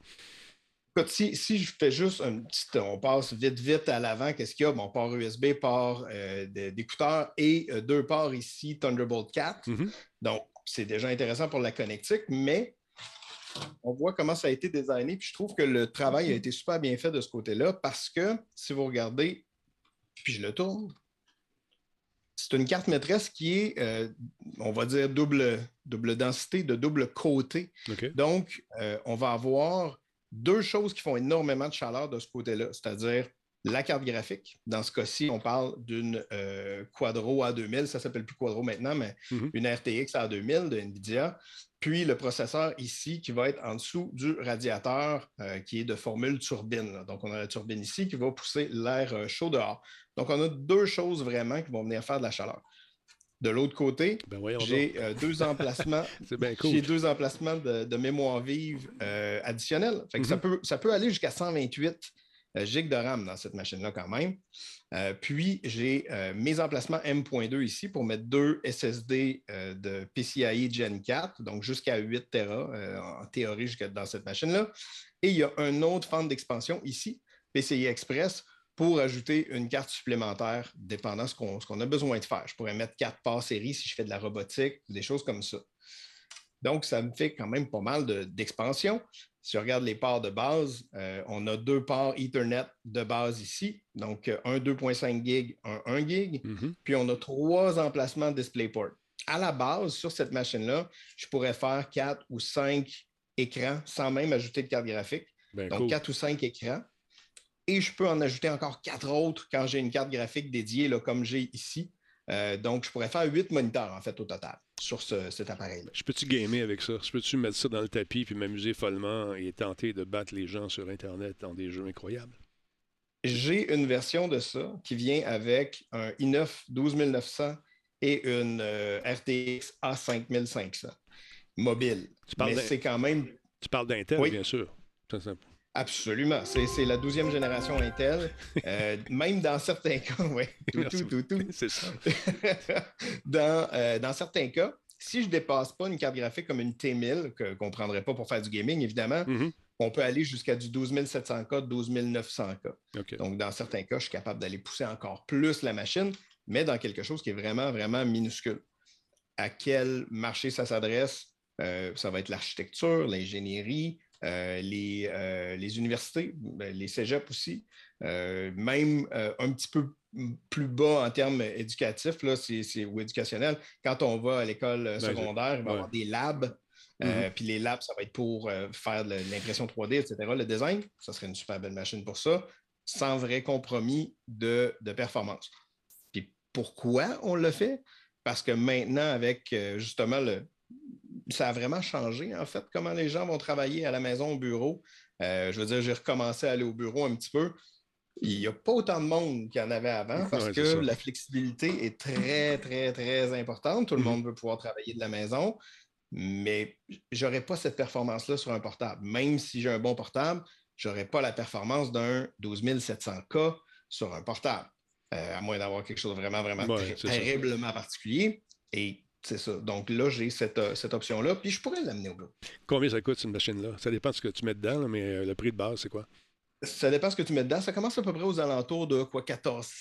Écoute, si, si je fais juste un petit. On passe vite, vite à l'avant, qu'est-ce qu'il y a? Bon, port USB, port euh, d'écouteurs et euh, deux ports ici, Thunderbolt 4. Mhm. Donc, c'est déjà intéressant pour la connectique, mais on voit comment ça a été designé. Puis je trouve que le travail a été super bien fait de ce côté-là parce que si vous regardez, puis je le tourne, c'est une carte maîtresse qui est, euh, on va dire, double, double densité, de double côté. Donc, euh, on va avoir deux choses qui font énormément de chaleur de ce côté-là, c'est-à-dire la carte graphique. Dans ce cas-ci, on parle d'une euh, Quadro A2000, ça s'appelle plus Quadro maintenant, mais Mhm. une RTX A2000 de NVIDIA. Puis le processeur ici qui va être en dessous du radiateur euh, qui est de formule turbine. là. Donc, on a la turbine ici qui va pousser l'air euh, chaud dehors. Donc, on a deux choses vraiment qui vont venir faire de la chaleur. De l'autre côté, Ben j'ai euh, deux *laughs* emplacements j'ai deux emplacements de, de mémoire vive euh, additionnels. Fait que ça, Mhm. peut, ça peut aller jusqu'à 128 euh, gigs de RAM dans cette machine-là quand même. Euh, puis, j'ai mes emplacements M.2 ici pour mettre deux SSD de PCIe Gen 4, donc jusqu'à 8 Tera en théorie jusqu'à dans cette machine-là. Et il y a un autre fan d'expansion ici, PCI Express, pour ajouter une carte supplémentaire dépendant ce qu'on ce qu'on a besoin de faire. Je pourrais mettre quatre parts série si je fais de la robotique, des choses comme ça. Donc, ça me fait quand même pas mal d'expansion. si on regarde les ports de base, euh, on a deux ports Ethernet de base ici, donc un 2.5 gig, un 1 gig, Mhm. puis on a trois emplacements DisplayPort. À la base, sur cette machine-là, je pourrais faire quatre ou cinq écrans sans même ajouter de carte graphique. Ben, Donc, cool. quatre ou cinq écrans. Et je peux en ajouter encore quatre autres quand j'ai une carte graphique dédiée, là, comme j'ai ici. Euh, donc, je pourrais faire huit moniteurs, en fait, au total, sur ce- cet appareil-là. Je peux-tu gamer avec ça? Je peux-tu mettre ça dans le tapis puis m'amuser follement et tenter de battre les gens sur Internet dans des jeux incroyables? J'ai une version de ça qui vient avec un i9 12900 et une euh, RTX A5500 mobile. Tu parles Mais c'est quand même Tu parles d'Intel, Oui. bien sûr. Absolument. C'est la douzième génération Intel. Euh, même dans certains cas, oui. *laughs* Tout, tout, tout, tout. C'est ça. *laughs* dans, euh, dans certains cas, si je ne dépasse pas une carte graphique comme une T1000, que- qu'on ne prendrait pas pour faire du gaming, évidemment, Mhm. on peut aller jusqu'à du 12700K, 12900K. OK. Donc, dans certains cas, je suis capable d'aller pousser encore plus la machine, mais dans quelque chose qui est vraiment, vraiment minuscule. À quel marché ça s'adresse? Euh, ça va être l'architecture, l'ingénierie, euh, les, euh, les universités, ben, les cégeps aussi, euh, même un petit peu plus bas en termes éducatifs là, ou éducationnels. Quand on va à l'école Ben, secondaire, il va y avoir des labs. Euh, Puis les labs, ça va être pour faire de l'impression 3D, etc. Le design, ça serait une super belle machine pour ça, sans vrai compromis de, de performance. Puis pourquoi on le fait? Parce que maintenant, avec justement le. Ça a vraiment changé, en fait, comment les gens vont travailler à la maison, au bureau. Euh, je veux dire, j'ai recommencé à aller au bureau un petit peu. Il n'y a pas autant de monde qu'il y en avait avant *laughs* parce Ouais, que la flexibilité est très, très, très importante. Tout le Mhm. monde veut pouvoir travailler de la maison, mais je n'aurais pas cette performance-là sur un portable. Même si j'ai un bon portable, je n'aurais pas la performance d'un 12700K sur un portable, euh, à moins d'avoir quelque chose de vraiment, vraiment Ouais, terriblement particulier. Et c'est ça. Donc là, j'ai cette, euh, cette option-là, puis je pourrais l'amener au bureau. Combien ça coûte, cette machine-là? Ça dépend de ce que tu mets dedans, là, mais euh, le prix de base, c'est quoi? Ça dépend ce que tu mets dedans. Ça commence à peu près aux alentours de quoi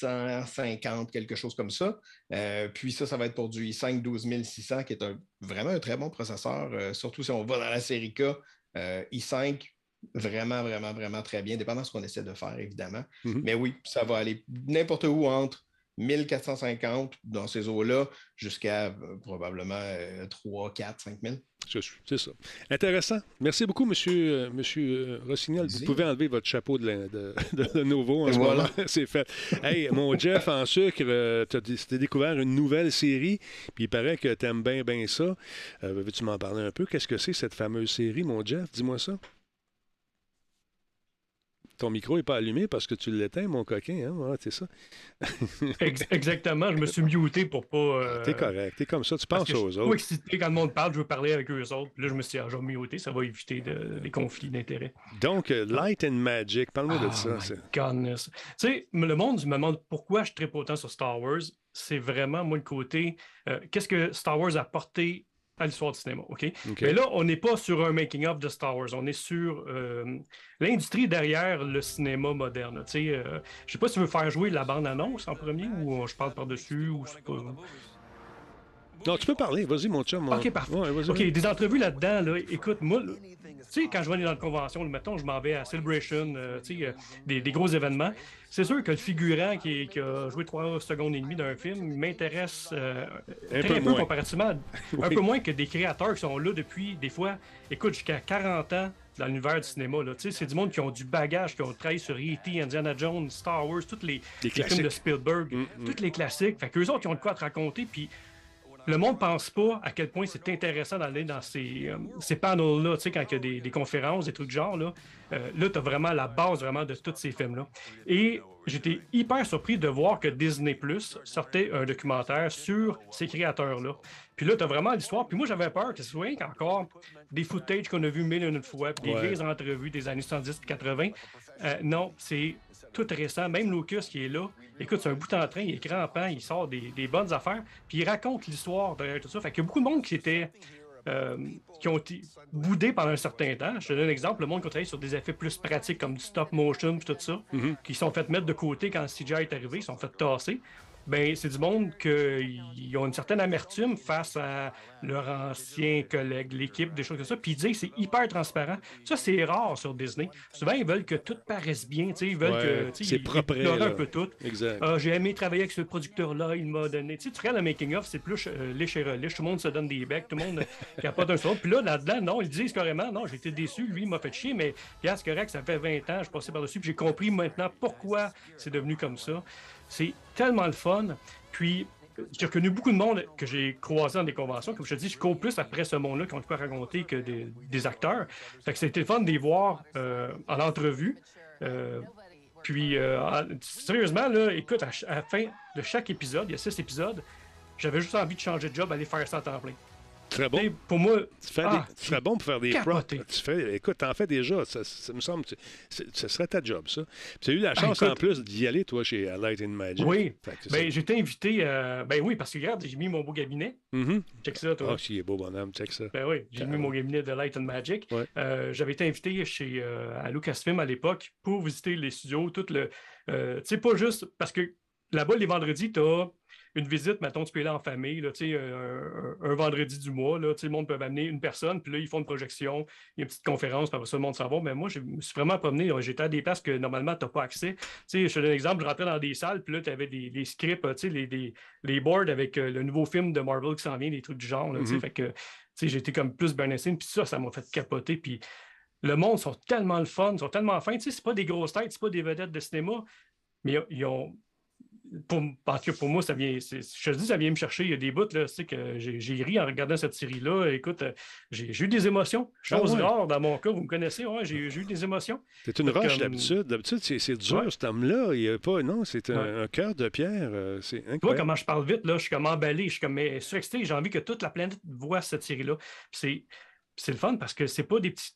1450, quelque chose comme ça. Euh, puis ça, ça va être pour du i5 12600, qui est un- vraiment un très bon processeur, euh, surtout si on va dans la série K. Euh, i5, vraiment, vraiment, vraiment très bien, dépendant de ce qu'on essaie de faire, évidemment. Mhm. Mais oui, ça va aller n'importe où entre 1450 dans ces eaux-là jusqu'à euh, probablement euh, 3, 4, 5000. Je suis- C'est ça. Intéressant. Merci beaucoup, monsieur, euh, monsieur euh, Rossignol. Vous pouvez enlever votre chapeau de, la- de, *laughs* de Lenovo en Et ce voilà. moment. *laughs* C'est fait. Hey, mon Jeff en sucre, tu as découvert une nouvelle série, puis il paraît que tu aimes bien, bien ça. Euh, Veux-tu m'en parler un peu? Qu'est-ce que c'est, cette fameuse série, mon Jeff? Dis-moi ça. Ton micro n'est pas allumé parce que tu l'éteins, mon coquin. Hein? Ouais, c'est ça. *laughs* Ex- exactement, je me suis muté pour pas. euh, T'es correct. T'es comme ça. Tu penses je aux suis trop autres. excité quand le monde parle, je veux parler avec eux autres. Puis là, je me suis dit, ah, je vais me muter, ça va éviter de- des conflits d'intérêts. Donc, euh, Light and Magic, parle-moi de Oh ça. my goodness. Tu sais, le monde me demande pourquoi je tripe autant sur Star Wars. C'est vraiment, moi, le côté, euh, qu'est-ce que Star Wars a apporté à l'histoire du cinéma, OK? Mais là, on n'est pas sur un making-of de Star Wars. On est sur euh, l'industrie derrière le cinéma moderne. Euh, je sais pas si tu veux faire jouer la bande-annonce en premier ou je parle par-dessus ou c'est pas... Non, tu peux parler. Vas-y, mon chum. Ok, parfait. Ouais, vas-y. OK, des entrevues là-dedans, là, écoute, moi, tu sais, quand je vais aller dans une convention, là, mettons, je m'en vais à Celebration, euh, tu sais, euh, des, des gros événements, c'est sûr que le figurant qui, qui a joué trois secondes et demie d'un film m'intéresse euh, Un très peu comparativement, *laughs* un peu moins que des créateurs qui sont là depuis, des fois, écoute, jusqu'à 40 ans dans l'univers du cinéma, là, tu sais, c'est du monde qui ont du bagage, qui ont travaillé sur E.T., Indiana Jones, Star Wars, tous les, films de. Spielberg, Mm, mm. tous les classiques, fait qu'eux autres, ils ont de quoi te raconter, puis le monde pense pas à quel point c'est intéressant d'aller dans ces, euh, ces panels-là, tu sais, quand il y a des, des conférences, des trucs du genre, là, euh, là tu as vraiment la base vraiment de tous ces films-là. Et j'étais hyper surpris de voir que Disney Plus sortait un documentaire sur ces créateurs-là. Puis là, tu as vraiment l'histoire. Puis moi, j'avais peur que ce soit qu'encore des footages qu'on a vus mille et une fois, puis des Ouais. vieilles entrevues des années 70 80. Euh, non, c'est tout récent. Même Lucas qui est là, écoute, c'est un bout en train, il est crampant, il sort des, des bonnes affaires, puis il raconte l'histoire derrière tout ça. Fait qu'il y a beaucoup de monde qui était. euh, qui ont été boudés pendant un certain temps. Je te donne un exemple, le monde qui a travaillé sur des effets plus pratiques comme du stop motion puis tout ça, Mhm. qui sont fait mettre de côté quand le CGI est arrivé, ils sont fait tasser. Ben, c'est du monde qui ont une certaine amertume face à leur ancien collègue, l'équipe, des choses comme ça. Puis ils disent que c'est hyper transparent. Ça, c'est rare sur Disney. Souvent, ils veulent que tout paraisse bien. Tu sais, Ils veulent Ouais, que. c'est ils- propre, ils un peu tout. Exact. Ah, j'ai aimé travailler avec ce producteur-là, il m'a donné. Tu sais, tu regardes le making-of, c'est plus euh, liche et relish, tout le monde se donne des becs, tout le monde euh, capote un son. Puis là, là-dedans, non, ils disent carrément, non, j'ai été déçu, lui, il m'a fait chier, mais regarde, c'est correct, ça fait 20 ans, je passais par-dessus, puis j'ai compris maintenant pourquoi c'est devenu comme ça. C'est tellement le fun. Puis, j'ai reconnu beaucoup de monde que j'ai croisé dans des conventions. Comme je te dis, je cours plus après ce monde-là qu'on peut raconter que des, acteurs. Fait que c'était fun de les voir euh, en. Euh, puis, euh, en- sérieusement, là, écoute, à, la fin de chaque épisode, il y a six épisodes, j'avais juste envie de changer de job, aller faire ça à temps plein. Très bon. Pour moi, Tu, fais Ah, des- tu serais bon pour faire des props. Tu fais, écoute, t'en fais déjà. Ça, ça me semble. Ce serait ta job, ça. Tu as eu la Ah, chance en plus d'y aller, toi, chez Light and Magic. oui. Ben, été invité. euh, ben oui, parce que regarde, j'ai mis mon beau cabinet. Mhm. Check ça, toi. Ah, si, il est beau, bonhomme. Check ça. Ben oui, j'ai mis mon cabinet de Light and Magic. Ouais. Euh, J'avais été invité chez euh, à Lucasfilm à l'époque pour visiter les studios, tout le. tu sais, pas juste parce que là-bas, les vendredis, tu as une visite, mettons, tu peux aller en famille, là, un, un- vendredi du mois, là, le monde peut amener une personne, puis là, ils font une projection, il y a une petite conférence, puis après ça, le monde s'en va. Mais moi, je me suis vraiment promené, j'étais à des places que normalement, tu n'as pas accès. Tu sais, je te donne un exemple, je rentrais dans des salles, puis là, tu avais des, des scripts, sais, les, des- les boards avec euh, le nouveau film de Marvel qui s'en vient, des trucs du genre, là, Mhm. fait que, j'étais comme plus Bernstein, puis ça, ça m'a fait capoter, puis le monde sont tellement le fun, ils sont tellement fins, tu sais, c'est pas des grosses têtes, c'est pas des vedettes de cinéma, mais ils ont pour, parce que pour moi, ça vient. Je te dis, ça vient me chercher. Il y a des bouts, là, tu sais, que j'ai ri en regardant cette série-là. Écoute, euh, j'ai eu des émotions. Chose Ah ouais? rare dans mon cas, vous me connaissez, ouais, j'ai eu des émotions. C'est une roche que, d'habitude. D'habitude, c'est dur, Ouais. cet homme-là. Il n'y a pas. Non, c'est un, Ouais. un cœur de pierre. euh, C'est Tu vois comment je parle vite, là, je suis comme emballé, je suis comme surexcité, j'ai envie que toute la planète voit cette série-là. C'est le fun parce que c'est pas des petits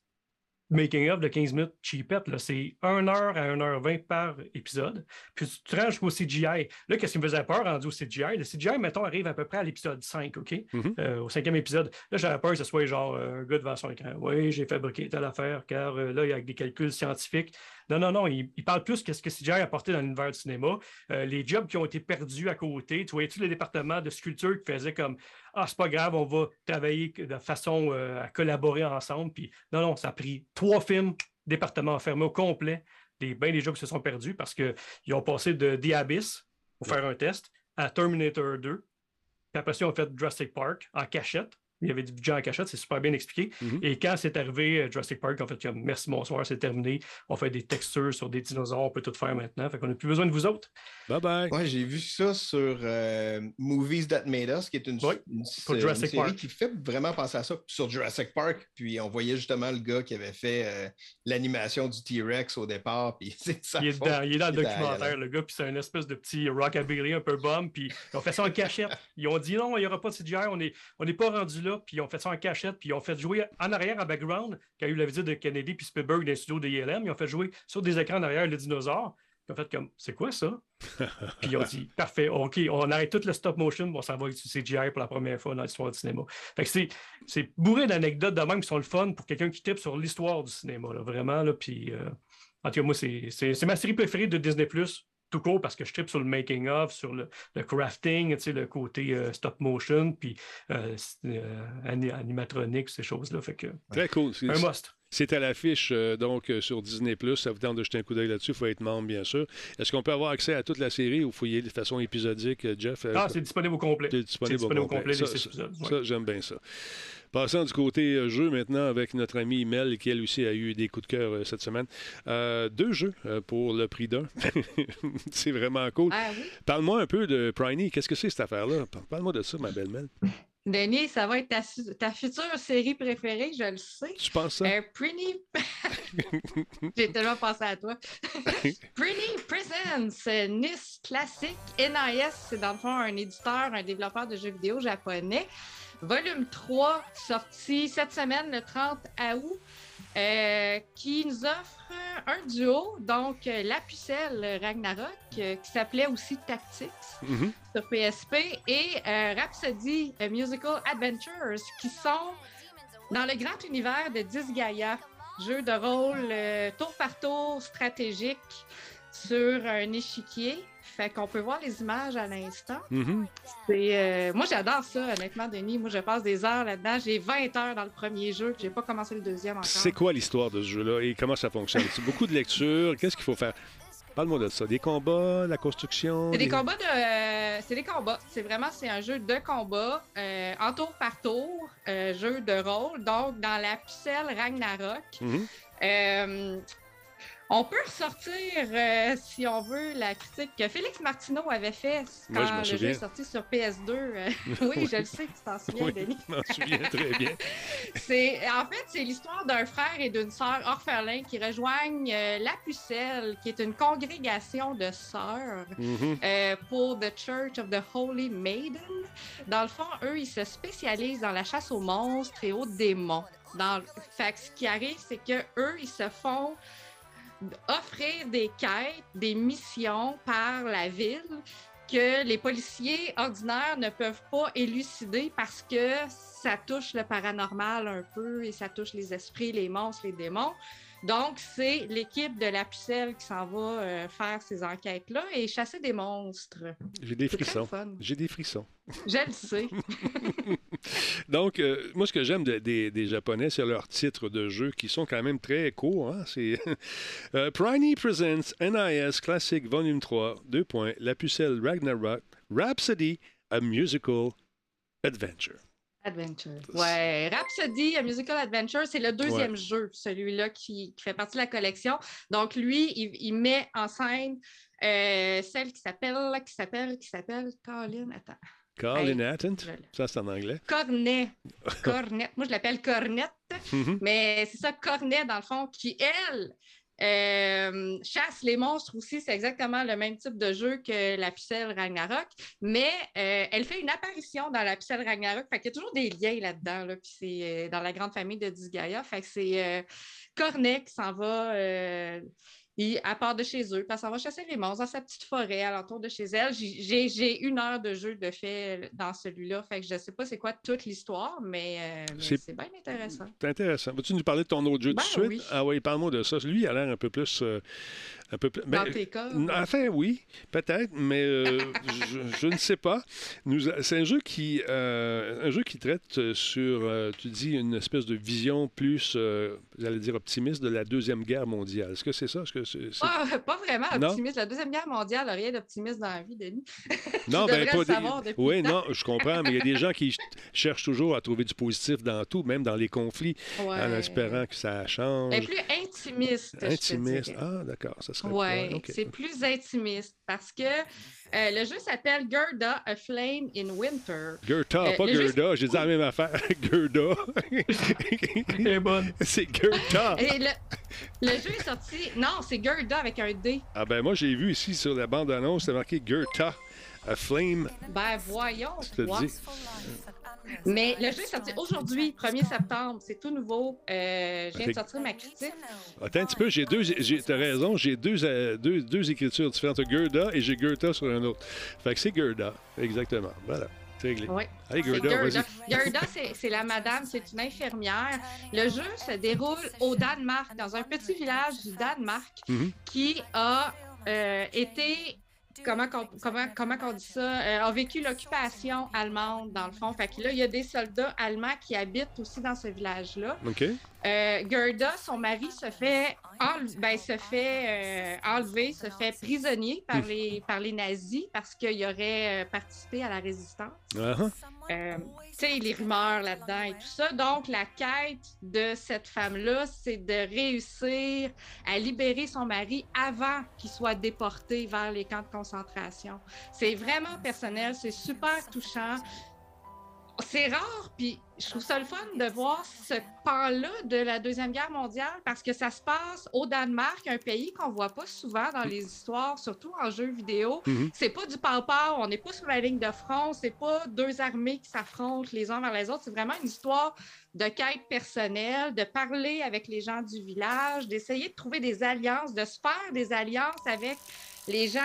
making-of de 15 minutes cheapette. C'est 1 heure à 1 heure 20 par épisode. Puis tu te rends jusqu'au CGI. Là, qu'est-ce qui me faisait peur rendu au CGI? Le CGI, mettons, arrive à peu près à l'épisode 5, OK? Mhm. Euh, au cinquième épisode. Là, j'avais peur que ce soit genre euh, un gars devant son écran. Oui, j'ai fabriqué telle affaire, car euh, là, il y a des calculs scientifiques. Non, non, non, il, il parle plus qu'est-ce que CGI a apporté dans l'univers du cinéma. Euh, les jobs qui ont été perdus à côté. Tu voyais-tu le département de sculpture qui faisait comme Ah, c'est pas grave, on va travailler de façon euh, à collaborer ensemble. Puis non, non, ça a pris trois films, département fermé au complet, des, ben des jobs qui se sont perdus parce qu'ils ont passé de The Abyss pour faire un test à Terminator 2. Puis après ça, ils ont fait Jurassic Park en cachette. Il y avait du budget en cachette, c'est super bien expliqué. Mhm. Et quand c'est arrivé, euh, Jurassic Park, en fait, comme merci, bonsoir, c'est terminé. On fait des textures sur des dinosaures, on peut tout faire maintenant. Fait qu'on n'a plus besoin de vous autres. Bye bye. Ouais, j'ai vu ça sur euh, Movies That Made Us, qui est une, Ouais, une- pour une Jurassic série Park. qui fait vraiment penser à ça sur Jurassic Park. Puis on voyait justement le gars qui avait fait euh, l'animation du T-Rex au départ. Puis *laughs* c'est ça. Il est, dans, il est dans le documentaire, le gars, puis c'est un espèce de petit rockabilly un peu bum, puis ils ont fait ça en cachette. Ils ont dit non, il n'y aura pas de CGI, on n'est on n'est pas rendu là, puis ils ont fait ça en cachette, puis ils ont fait jouer en arrière, en background, quand il y a eu la visite de Kennedy puis Spielberg dans les studios de ILM, ils ont fait jouer sur des écrans en arrière le dinosaure. Ils ont fait comme, c'est quoi ça? *laughs* puis ils ont dit, parfait, OK, on arrête tout le stop motion, on s'en va avec du CGI pour la première fois dans l'histoire du cinéma. Fait que c'est, c'est bourré d'anecdotes de même qui sont le fun pour quelqu'un qui tripe sur l'histoire du cinéma, là, vraiment. Là, puis, euh, en tout cas, moi, c'est, c'est, c'est ma série préférée de Disney tout court parce que je tripe sur le making of, sur le, le crafting, tu sais, le côté euh, stop motion, puis euh, euh, ani- animatronique, ces choses-là. Fait que Très cool. C'est- un must. C'est à l'affiche euh, donc sur Disney+. Ça vous tente de jeter un coup d'œil là-dessus. Il faut être membre, bien sûr. Est-ce qu'on peut avoir accès à toute la série ou aller de façon épisodique, Jeff? Ah, c'est disponible au complet. c'est disponible, disponible au complet. les ça- épisodes. ouais. Ça, j'aime bien ça. Passons du côté euh, jeu maintenant avec notre amie Mel, qui elle aussi a eu des coups de cœur euh, cette semaine. Euh, deux jeux pour le prix d'un. *laughs* c'est vraiment cool. Ah oui? Parle-moi un peu de Priney. Qu'est-ce que c'est cette affaire-là? Par- Parle-moi de ça, ma belle Mel. Denis, ça va être ta, future série préférée, je le sais. Tu penses ça? Euh, Pretty. *laughs* J'ai tellement pensé à toi. *laughs* Pretty Presents, NIS classique. NIS, c'est dans le fond un éditeur, un développeur de jeux vidéo japonais. Volume 3, sorti cette semaine, le 30 août, euh, qui nous offre un duo, donc euh, La Pucelle Ragnarok, euh, qui s'appelait aussi Tactics Mhm. sur PSP, et euh, Rhapsody Musical Adventures, qui sont dans le grand univers de Disgaea, jeu de rôle euh, tour par tour stratégique. sur un échiquier. Fait qu'on peut voir les images à l'instant. Mhm. C'est, euh, moi, j'adore ça, honnêtement, Denis. Moi, je passe des heures là-dedans. J'ai 20 heures dans le premier jeu, j'ai pas commencé le deuxième encore. C'est quoi l'histoire de ce jeu-là et comment ça fonctionne? C'est beaucoup de lecture. Qu'est-ce qu'il faut faire? Parle-moi de ça. Des combats, la construction. C'est des combats de. euh, c'est des combats. C'est vraiment c'est un jeu de combat euh, en tour par tour, euh, jeu de rôle. Donc dans la pucelle Ragnarok. Mhm. Euh, on peut ressortir, euh, si on veut, la critique que Félix Martineau avait fait Moi, je quand m'en le jeu est sorti sur PS2. Euh, *laughs* oui, je le sais tu t'en souviens, Oui, Denis. je m'en souviens très bien. *laughs* C'est, en fait, c'est l'histoire d'un frère et d'une sœur orphelins qui rejoignent euh, la Pucelle, qui est une congrégation de sœurs Mhm. pour The Church of the Holy Maiden. Dans le fond, eux, ils se spécialisent dans la chasse aux monstres et aux démons. Dans Fait que ce qui arrive, c'est que eux, ils se font offrir des quêtes, des missions par la ville que les policiers ordinaires ne peuvent pas élucider parce que ça touche le paranormal un peu et ça touche les esprits, les monstres, les démons. Donc, c'est l'équipe de la pucelle qui s'en va euh, faire ces enquêtes-là et chasser des monstres. J'ai des frissons. J'ai des frissons. Je le sais. *laughs* *laughs* Donc, euh, moi, ce que j'aime de- des, des Japonais, c'est leurs titres de jeux qui sont quand même très courts. Hein? C'est *laughs* euh, Priny Presents NIS Classic Volume 3, 2 points, La Pucelle Ragnarok, Rhapsody, A Musical Adventure. Adventure. Ouais, Rhapsody, A Musical Adventure, c'est le deuxième jeu, celui-là qui, qui fait partie de la collection. Donc, lui, il, il met en scène euh, celle qui s'appelle, qui s'appelle, qui s'appelle, Colin, attends, L'ai. ça c'est en anglais. Cornet. Cornet. Moi, je l'appelle Cornette, Mhm. mais c'est ça, Cornet, dans le fond, qui, elle, euh, chasse les monstres aussi. C'est exactement le même type de jeu que la pucelle Ragnarok, mais euh, elle fait une apparition dans la pucelle Ragnarok. Fait qu'il y a toujours des liens là-dedans. Là, puis c'est euh, dans la grande famille de Disgaea. Fait que c'est Cornet qui s'en va. Euh, il- à part de chez eux, parce qu'elle va chasser les monstres dans sa petite forêt alentour de chez elle. J'ai- une heure de jeu de fait dans celui-là, fait que je ne sais pas c'est quoi toute l'histoire, mais, euh, mais C'est- bien intéressant. C'est intéressant. Veux-tu nous parler de ton autre jeu Ben tout de suite? oui. Ah oui, parle-moi de ça. Lui, il a l'air un peu plus. euh, un peu plus... Dans ben, tes cas. Enfin, oui, peut-être, mais euh, *laughs* je, je ne sais pas. C'est un jeu qui, euh, un jeu qui traite euh, sur, euh, tu dis, une espèce de vision plus, j'allais dire, optimiste de la Deuxième Guerre mondiale. Est-ce que c'est ça? Que Ah, pas vraiment Non? optimiste. La Deuxième Guerre mondiale n'a rien d'optimiste dans la vie, Denis. *laughs* non, devrais le des- Oui, non, je comprends, mais il y a des gens qui ch- cherchent toujours à trouver du positif dans tout, même dans les conflits, en espérant que ça change. Est plus intimiste. je te Intimiste. Ah, d'accord, ça serait Ouais, quoi? OK. c'est plus intimiste parce que euh, le jeu s'appelle Gerda, A Flame in Winter. Gerta, Euh, pas Gerda. J'ai dit la même affaire. *laughs* Gerda. Bonne. *laughs* c'est Gerta. Et le, le jeu est sorti. Non, c'est Gerda avec un D. Ah ben moi, j'ai vu ici sur la bande-annonce, c'est marqué Gerta, a flame. Ben voyons. Je te dis. Mais le jeu est sorti aujourd'hui, 1er septembre. C'est tout nouveau. Euh, je viens de sortir ma critique. Attends un petit peu, j'ai deux, t'as raison, j'ai deux, euh, deux, deux écritures différentes. Gerda et j'ai Gerta sur un autre. Fait que c'est Gerda, exactement. Voilà, c'est réglé. Oui. Allez, C'est Gerda, Gerda. vas-y. Gerda, c'est c'est la madame, c'est une infirmière. Le jeu se déroule au Danemark, dans un petit village du Danemark Mhm. qui a euh, été. Comment, qu'on- comment, comment qu'on dit ça? euh, a vécu l'occupation allemande, dans le fond. Fait que là, il y a des soldats allemands qui habitent aussi dans ce village-là. OK. Euh, Gerda, son mari, se fait, ben, se fait euh, enlever, se fait prisonnier par, Hmm. les, par les nazis parce qu'il aurait euh, participé à la résistance. Ah, ah. Euh, tu sais, les rumeurs là-dedans et tout ça. Donc, la quête de cette femme-là, c'est de réussir à libérer son mari avant qu'il soit déporté vers les camps de concentration. C'est vraiment personnel, c'est super touchant. C'est rare, puis je trouve ça le fun de voir ce pan-là de la Deuxième Guerre mondiale parce que ça se passe au Danemark, un pays qu'on voit pas souvent dans les histoires, surtout en jeux vidéo. Mhm. C'est pas du pow on n'est pas sur la ligne de front, c'est pas deux armées qui s'affrontent les uns vers les autres, c'est vraiment une histoire de quête personnelle, de parler avec les gens du village, d'essayer de trouver des alliances, de se faire des alliances avec les gens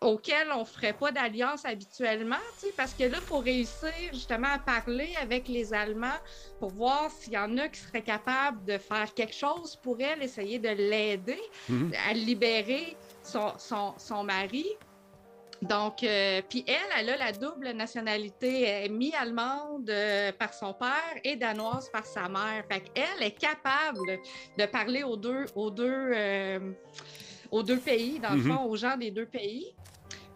auxquels on ne ferait pas d'alliance habituellement, parce que là, il faut réussir justement à parler avec les Allemands pour voir s'il y en a qui seraient capables de faire quelque chose pour elle, essayer de l'aider Mhm. à libérer son, son, son mari. Donc, euh, puis elle, elle a la double nationalité, elle est mi-allemande euh, par son père et danoise par sa mère. Fait qu'elle est capable de parler aux deux, aux deux, euh, aux deux pays, dans le Mhm. fond, aux gens des deux pays.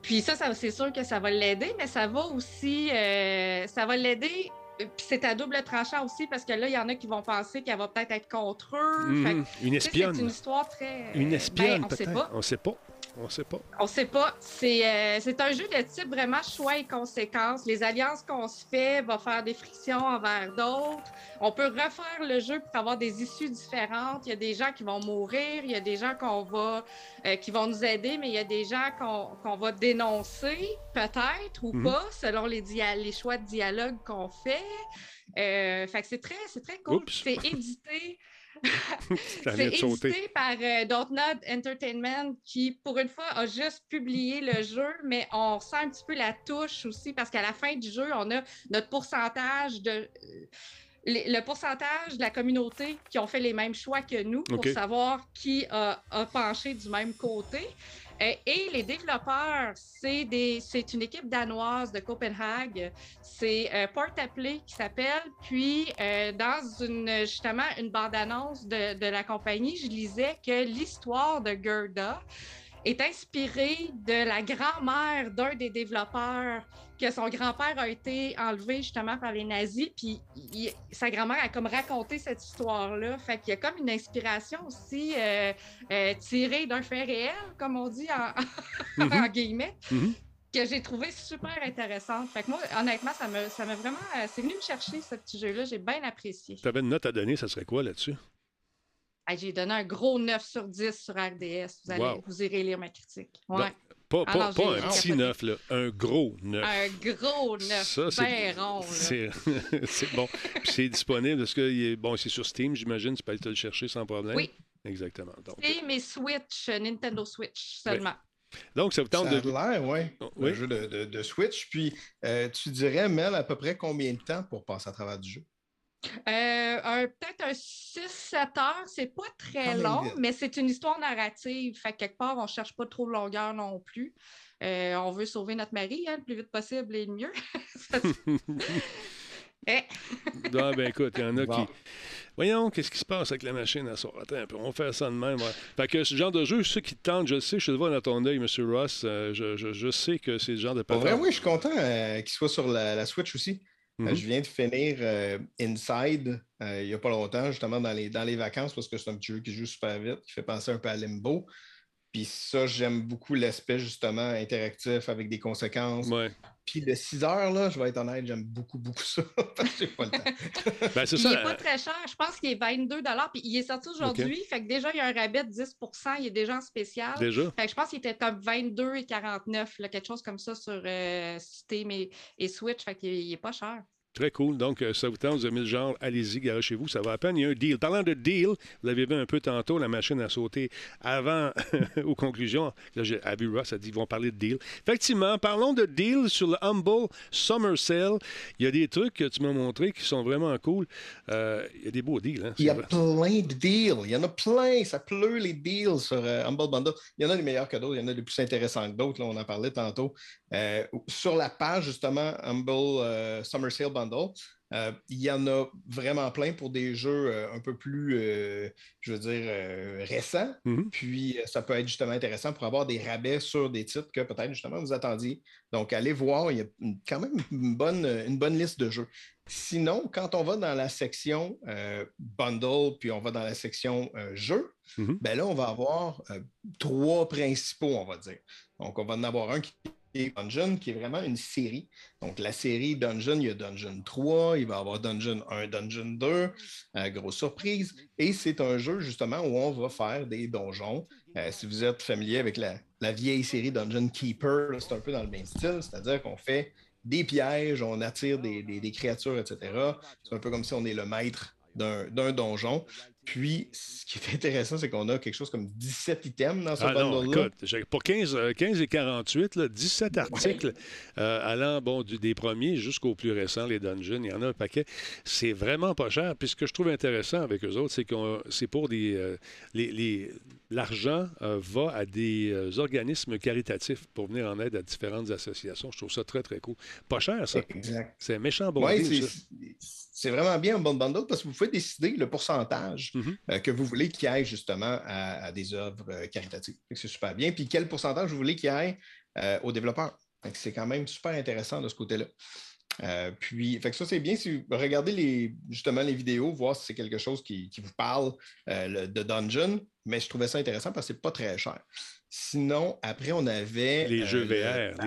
Puis ça, ça c'est sûr que ça va l'aider, mais ça va aussi, euh, ça va l'aider. euh, Puis c'est à double tranchant aussi parce que là, il y en a qui vont penser qu'elle va peut-être être contre eux. Mhm. Une sais, C'est une espionne. histoire très. Une ben, espionne, on sait peut-être. pas. On sait pas. On sait pas. On sait pas. C'est euh, c'est un jeu de type vraiment choix et conséquences. Les alliances qu'on se fait vont faire des frictions envers d'autres. On peut refaire le jeu pour avoir des issues différentes. Il y a des gens qui vont mourir, il y a des gens qu'on va euh, qui vont nous aider, mais il y a des gens qu'on qu'on va dénoncer, peut-être ou Mhm. pas, selon les, dia- les choix de dialogue qu'on fait. Euh, fait que c'est très, c'est très cool. Oups. C'est édité. C'est édité par euh, Dontnod Entertainment qui, pour une fois, a juste publié le jeu, mais on sent un petit peu la touche aussi parce qu'à la fin du jeu, on a notre pourcentage de. euh, le pourcentage de la communauté qui ont fait les mêmes choix que nous pour savoir qui a, a penché du même côté. Et les développeurs, c'est une équipe danoise de Copenhague. C'est euh, Port Play qui s'appelle. Puis, euh, dans une, justement une bande-annonce de, de la compagnie, je lisais que l'histoire de Gerda est inspirée de la grand-mère d'un des développeurs, que son grand-père a été enlevé justement par les nazis. Puis, il- sa grand-mère a comme raconté cette histoire-là. Fait qu'il y a comme une inspiration aussi euh, euh, tirée d'un fait réel, comme on dit en, *laughs* en guillemets Mhm. que j'ai trouvé super intéressante. Fait que moi, honnêtement, ça m'a vraiment. euh, c'est venu me chercher ce petit jeu-là. J'ai bien apprécié. Tu avais une note à donner, ça serait quoi là-dessus? J'ai donné un gros 9 sur 10 sur RDS. Vous, allez, Wow. vous irez lire ma critique. Ouais. Pas, Ah pas, non, pas j'ai- un petit neuf, là. Un gros neuf. Un gros 9. Ça, c'est- bien rond. *laughs* C'est bon. Puis c'est disponible. Est-ce que est- bon, c'est sur Steam, j'imagine. Tu peux aller te le chercher sans problème? Oui. Exactement. Donc, Et mes Switch, euh, Nintendo Switch seulement. donc ça vous Ça tente a de. l'air, oui. Oh, Un oui? jeu de, de- de Switch. Puis, euh, tu dirais, Mel, à peu près combien de temps pour passer à travers du jeu? Euh, un- Peut-être un 6-7 heures, c'est pas très Quand long, mais c'est une histoire narrative. Fait que quelque part, on cherche pas trop de longueur non plus. Euh, on veut sauver notre mari hein, le plus vite possible et le mieux. *laughs* Ça- *laughs* Eh, Ah, ben écoute, il y en a Bon. qui. Voyons, qu'est-ce qui se passe avec la machine à soir? Attends un peu, on va faire ça de même. ouais. Fait que ce genre de jeu, ceux qui te tentent, je le sais, je le vois dans ton œil, M. Ross, euh, je, je- je sais que c'est le genre de vrai, patente. oui, je suis content euh, qu'il soit sur la, la Switch aussi. Euh, Mhm. je viens de finir euh, Inside euh, il n'y a pas longtemps, justement dans les, dans les vacances, parce que c'est un petit jeu qui joue super vite, qui fait penser un peu à Limbo. Puis ça, j'aime beaucoup l'aspect justement interactif avec des conséquences. Ouais. Puis le 6 heures, là, je vais être honnête, j'aime beaucoup, beaucoup ça. *laughs* parce que j'ai pas le temps. *laughs* Ben, c'est il n'est pas très cher. Je pense qu'il est 22 Puis il est sorti aujourd'hui. Fait que déjà, il y a un rabais de 10% Il est déjà en spécial. Déjà? Fait que je pense qu'il était comme 22 et 49, là, quelque chose comme ça sur euh, Steam et, et Switch. Fait qu'il est pas cher. Très cool. Donc, euh, ça vous tente, vous aimez le genre, allez-y, garochez-vous, ça va à peine. Il y a un deal. Parlant de deal, vous l'avez vu un peu tantôt, la machine a sauté avant, *laughs* aux conclusions. Là, j'ai Abby Ross a dit, ils vont parler de deal. Effectivement, parlons de deal sur le Humble Summer Sale. Il y a des trucs que tu m'as montrés qui sont vraiment cool. Euh, il y a des beaux deals. Hein, Il y a vrai. plein de deals. Il y en a plein. Ça pleut les deals sur euh, Humble Bundle. Il y en a des meilleurs que d'autres. Il y en a des plus intéressants que d'autres. Là, on en parlait tantôt. Euh, sur la page, justement, Humble euh, Summer Sale Bundle, euh, il y en a vraiment plein pour des jeux euh, un peu plus, je veux dire, récents. Mhm. Puis, ça peut être justement intéressant pour avoir des rabais sur des titres que peut-être justement vous attendiez. Donc, allez voir, il y a quand même une bonne, une bonne liste de jeux. Sinon, quand on va dans la section bundle, puis on va dans la section jeux, Mhm. ben là, on va avoir trois principaux, on va dire. Donc, on va en avoir un qui Dungeon, qui est vraiment une série. Donc, la série Dungeon, il y a Dungeon 3, il va y avoir Dungeon 1, Dungeon 2, euh, grosse surprise. Et c'est un jeu, justement, où on va faire des donjons. Euh, si vous êtes familier avec la, vieille série Dungeon Keeper, c'est un peu dans le même style, c'est-à-dire qu'on fait des pièges, on attire des, des- créatures, etc. C'est un peu comme si on est le maître d'un donjon. Puis, ce qui est intéressant, c'est qu'on a quelque chose comme 17 items dans ce ah bundle-là. Pour 15, 15 et 48, là, 17 articles euh, allant bon, du, des premiers jusqu'aux plus récents, les dungeons, il y en a un paquet. C'est vraiment pas cher. Puis ce que je trouve intéressant avec eux autres, c'est que c'est pour des. Euh, les, l'argent euh, va à des organismes caritatifs pour venir en aide à différentes associations. Je trouve ça très, très cool. Pas cher, ça. Exact. C'est méchant bon c'est vraiment bien un bon bundle parce que vous pouvez décider le pourcentage mm-hmm. euh, que vous voulez qu'il aille justement à, des œuvres euh, caritatives. C'est super bien. Puis quel pourcentage vous voulez qu'il aille euh, aux développeurs? C'est quand même super intéressant de ce côté-là. puis, fait que ça, c'est bien si vous regardez justement les vidéos, voir si c'est quelque chose qui, qui vous parle de Dungeon. Mais je trouvais ça intéressant parce que c'est pas très cher. Sinon, après, on avait. Les jeux VR.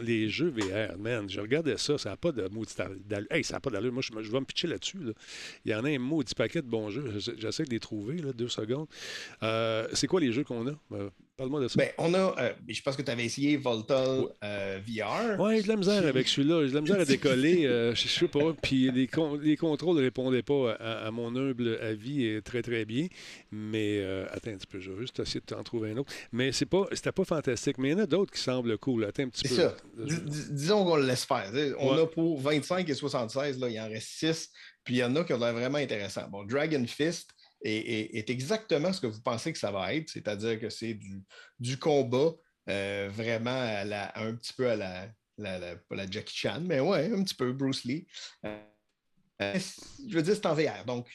Les, jeux VR, man. Je regardais ça, ça n'a pas de maudit d'allure. Hey, ça n'a pas d'allure. Moi, je, vais me pitcher là-dessus. Il y en a un maudit paquet de bons jeux. J'essaie de les trouver, là, deux secondes. Euh, c'est quoi les jeux qu'on a? Euh, parle-moi de ça. Ben, on a. Euh, je pense que tu avais essayé Voltal VR. Oui, j'ai de la misère avec celui-là. J'ai de la misère à décoller. *laughs* je sais pas. Puis les, les contrôles ne répondaient pas à, mon humble avis très, très bien. Mais attends un petit peu. Je vais juste essayer de t'en trouver un autre. Mais c'est pas, c'était pas fantastique, mais il y en a d'autres qui semblent cool. Attends un petit peu. C'est ça. disons qu'on le laisse faire. On a pour 25 et 76, là, il en reste 6. Puis il y en a qui ont l'air vraiment intéressants. Bon, Dragon Fist est, exactement ce que vous pensez que ça va être, c'est-à-dire que c'est du, du combat euh, vraiment à la, un petit peu à la, la, la, Jackie Chan, mais ouais, un petit peu Bruce Lee. Euh, je veux dire, c'est en VR. Donc,